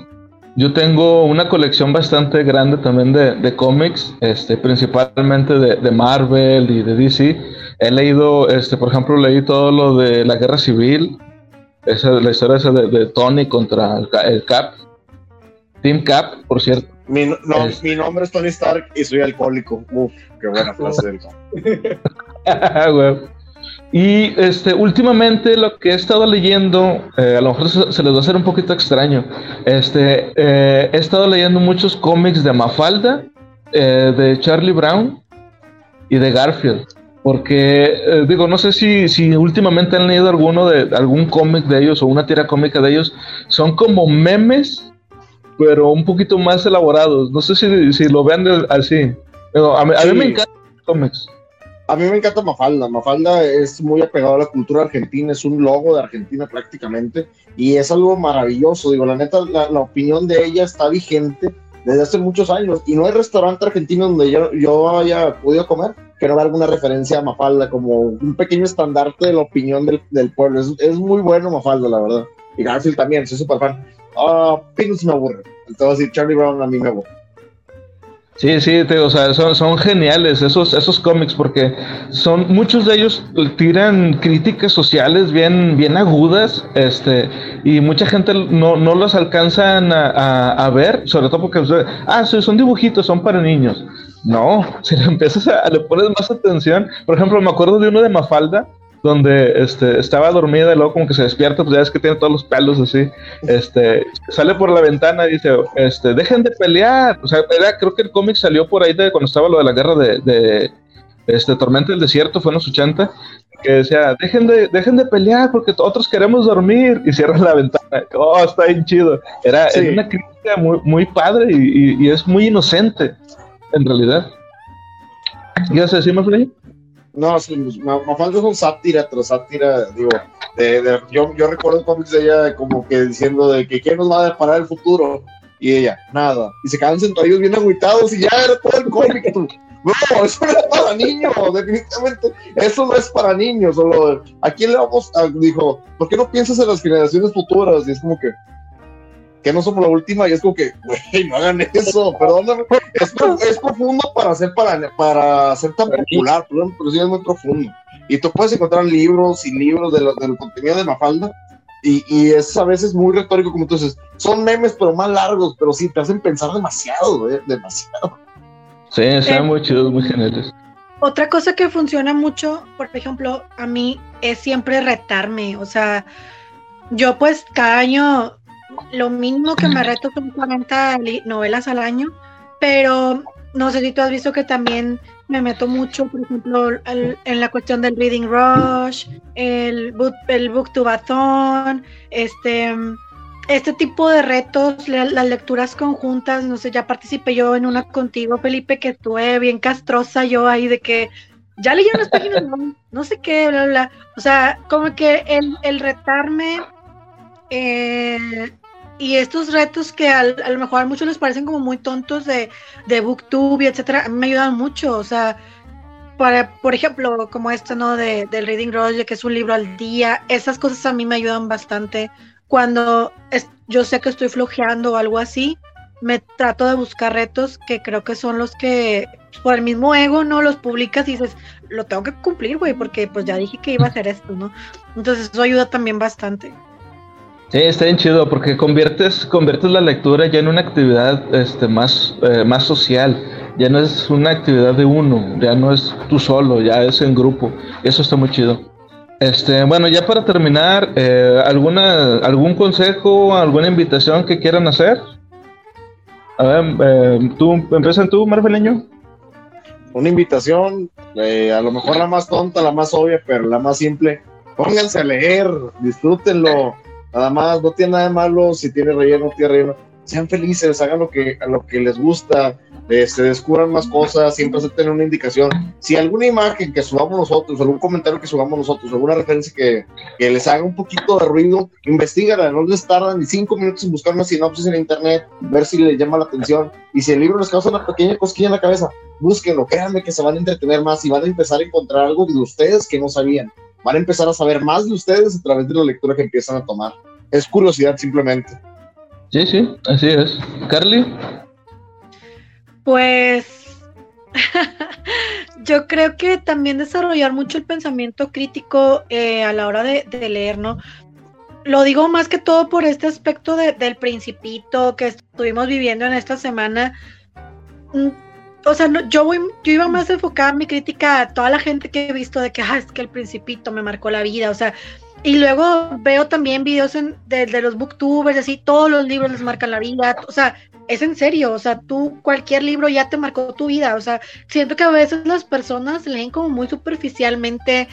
Yo tengo una colección bastante grande también de, cómics, este, principalmente de, Marvel y de DC. He leído, este, por ejemplo, leí todo lo de la Guerra Civil, esa, la historia esa de, Tony contra el, Cap, Team Cap, por cierto. Mi, no, mi nombre es Tony Stark y soy alcohólico. Uf, qué buena frase. Y este, últimamente lo que he estado leyendo, eh, a lo mejor se, les va a hacer un poquito extraño. Este, eh, he estado leyendo muchos cómics de Mafalda, eh, de Charlie Brown y de Garfield. Porque, digo, no sé si, si últimamente han leído alguno de algún cómic de ellos o una tira cómica de ellos. Son como memes, pero un poquito más elaborados. No sé si, si lo vean así. a, mí, a mí me encantan los cómics. A mí me encanta Mafalda. Mafalda es muy apegado a la cultura argentina, es un logo de Argentina prácticamente, y es algo maravilloso. Digo, la neta, la, opinión de ella está vigente desde hace muchos años, y no hay restaurante argentino donde yo, yo haya podido comer que no haga alguna referencia a Mafalda, como un pequeño estandarte de la opinión del, pueblo. Es, es, muy bueno Mafalda, la verdad. Y Garfield también, soy súper fan. Ah, uh, me aburre. Entonces, Charlie Brown a mí me aburre. Sí, sí, o sea, son, son geniales esos, esos cómics porque son muchos de ellos tiran críticas sociales bien, bien agudas, este, y mucha gente no, no los alcanzan a, ver, sobre todo porque ah, son dibujitos, son para niños. No, si le empiezas a, le pones más atención, por ejemplo, me acuerdo de uno de Mafalda, donde este, estaba dormida y luego como que se despierta, pues ya es que tiene todos los pelos así, este, sale por la ventana y dice, este, dejen de pelear, o sea, era, creo que el cómic salió por ahí de cuando estaba lo de la guerra de, de este, Tormenta del Desierto, fue en los 80, que decía, dejen de, dejen de pelear porque otros queremos dormir, y cierran la ventana, oh, está bien chido, era, una crítica muy, muy padre y, y, es muy inocente, en realidad. ¿Qué vas a decir, no, sí, Mafalda es un sátira tras sátira, digo, de, yo, yo recuerdo cómics de ella como que diciendo de que quién nos va a deparar el futuro, y ella, nada, y se quedan sentadillos bien agüitados y ya era todo el cómic, no, eso no es para niños, definitivamente, eso no es para niños, solo, ¿a quién le vamos a, dijo, ¿por qué no piensas en las generaciones futuras? Y es como que, que no somos la última y es como que, güey, no hagan eso, perdóname. Es, es, profundo para ser, para, para ser tan popular, pero sí es muy profundo. Y tú puedes encontrar libros y libros de del contenido de Mafalda y, y, es a veces muy retórico, como tú dices, son memes pero más largos, pero sí te hacen pensar demasiado, demasiado. Sí, son eh, muy chidos, muy geniales. Otra cosa que funciona mucho, por ejemplo, a mí es siempre retarme, o sea, yo pues cada año lo mínimo que me reto son 40 novelas al año, pero no sé si tú has visto que también me meto mucho, por ejemplo, en la cuestión del Reading Rush, el, book, el Booktubathon, este, este tipo de retos, las lecturas conjuntas, no sé, ya participé yo en una contigo, Felipe, que estuve bien castrosa yo ahí de que ya leí unas páginas, no, sé qué, bla, bla, O sea, como que el, el retarme eh, y estos retos que a lo mejor a muchos les parecen como muy tontos de, de booktube, etcétera, a mí me ayudan mucho, o sea, para, por ejemplo, como esto, ¿no? De, del Reading Roger, que es un libro al día, esas cosas a mí me ayudan bastante. Cuando yo sé que estoy flojeando o algo así, me trato de buscar retos que creo que son los que, por el mismo ego, ¿no? Los publicas y dices, lo tengo que cumplir, güey, porque pues ya dije que iba a hacer esto, ¿no? Entonces eso ayuda también bastante. Sí, está bien chido porque conviertes, conviertes la lectura ya en una actividad este, más, eh, más social. Ya no es una actividad de uno, ya no es tú solo, ya es en grupo. Eso está muy chido. Este, bueno, ya para terminar, eh, ¿alguna, ¿algún consejo, alguna invitación que quieran hacer? A ver, eh, tú, empiezan tú, Marfeleño. Una invitación, a lo mejor la más tonta, la más obvia, pero la más simple. Pónganse a leer, disfrútenlo Nada más, no tiene nada de malo si tiene relleno, tiene relleno. Sean felices, hagan lo que, lo que les gusta, se este, descubran más cosas, siempre acepten una indicación. Si alguna imagen que subamos nosotros, algún comentario que subamos nosotros, alguna referencia que, que les haga un poquito de ruido, investigala, no les tardan ni cinco minutos en buscar una sinopsis en internet, ver si les llama la atención. Y si el libro les causa una pequeña cosquilla en la cabeza, búsquenlo, créanme que se van a entretener más y van a empezar a encontrar algo de ustedes que no sabían van a empezar a saber más de ustedes a través de la lectura que empiezan a tomar. Es curiosidad simplemente. Sí, sí, así es. Carly. Pues yo creo que también desarrollar mucho el pensamiento crítico eh, a la hora de, leer, ¿no? Lo digo más que todo por este aspecto del principito que estuvimos viviendo en esta semana o sea, yo voy, yo iba más enfocada en mi crítica a toda la gente que he visto de que, ah, es que el principito me marcó la vida, o sea, y luego veo también videos de, los booktubers, así, todos los libros les marcan la vida, o sea, es en serio, o sea, tú, cualquier libro ya te marcó tu vida, o sea, siento que a veces las personas leen como muy superficialmente,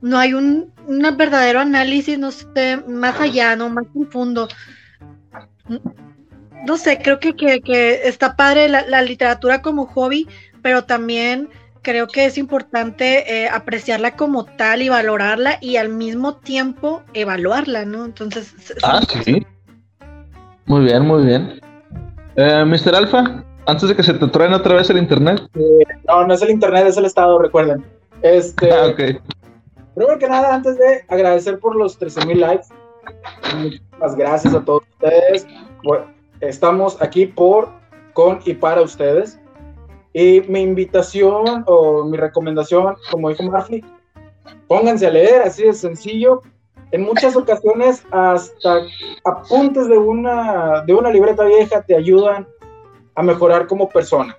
no hay un, un verdadero análisis, no sé, más allá, ¿no? Más profundo no sé, creo que, que, está padre la, literatura como hobby, pero también creo que es importante eh, apreciarla como tal y valorarla y al mismo tiempo evaluarla, ¿no? Entonces... Ah, sí. Muy bien, muy bien. Eh, Mr. Alfa, antes de que se te traen otra vez el internet. Eh, no, no es el internet, es el estado, recuerden. Este, ah, ok. Primero que nada, antes de agradecer por los 13.000 likes, muchísimas gracias a todos ustedes. Estamos aquí por, con y para ustedes. Y mi invitación o mi recomendación, como dijo Marley, pónganse a leer, así de sencillo. En muchas ocasiones, hasta apuntes de una, de una libreta vieja te ayudan a mejorar como persona.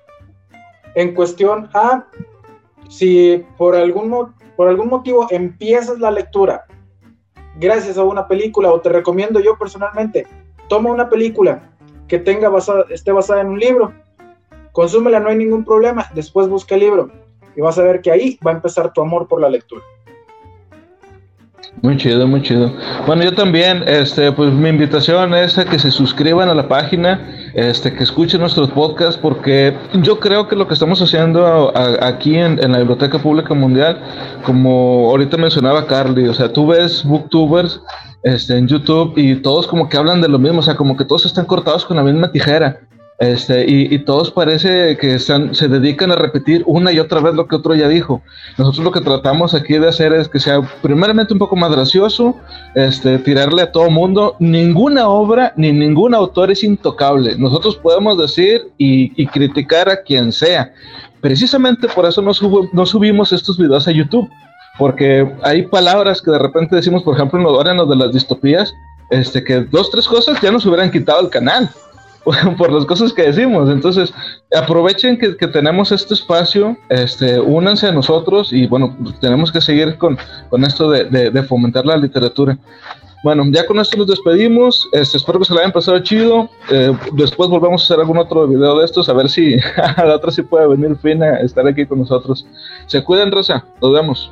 En cuestión a, si por algún, por algún motivo empiezas la lectura gracias a una película, o te recomiendo yo personalmente, toma una película que tenga basada, esté basada en un libro, consúmela, no hay ningún problema, después busca el libro y vas a ver que ahí va a empezar tu amor por la lectura. Muy chido, muy chido. Bueno, yo también, este, pues mi invitación es a que se suscriban a la página, este, que escuchen nuestros podcasts, porque yo creo que lo que estamos haciendo aquí en, en, la Biblioteca Pública Mundial, como ahorita mencionaba Carly, o sea, tú ves booktubers este, en YouTube y todos como que hablan de lo mismo, o sea, como que todos están cortados con la misma tijera. Este, y, todos parece que están, se dedican a repetir una y otra vez lo que otro ya dijo. Nosotros lo que tratamos aquí de hacer es que sea primeramente un poco más gracioso, este, tirarle a todo mundo. Ninguna obra ni ningún autor es intocable. Nosotros podemos decir y, criticar a quien sea. Precisamente por eso no, no subimos estos videos a YouTube. Porque hay palabras que de repente decimos, por ejemplo, en los de las distopías, este, que dos, tres cosas ya nos hubieran quitado el canal. por las cosas que decimos. Entonces, aprovechen que, tenemos este espacio, este, únanse a nosotros y bueno, tenemos que seguir con, con esto de, fomentar la literatura. Bueno, ya con esto nos despedimos. Este, espero que se lo hayan pasado chido. Eh, después volvemos a hacer algún otro video de estos, a ver si a la otra sí puede venir Fina a estar aquí con nosotros. Se cuiden, Rosa. Nos vemos.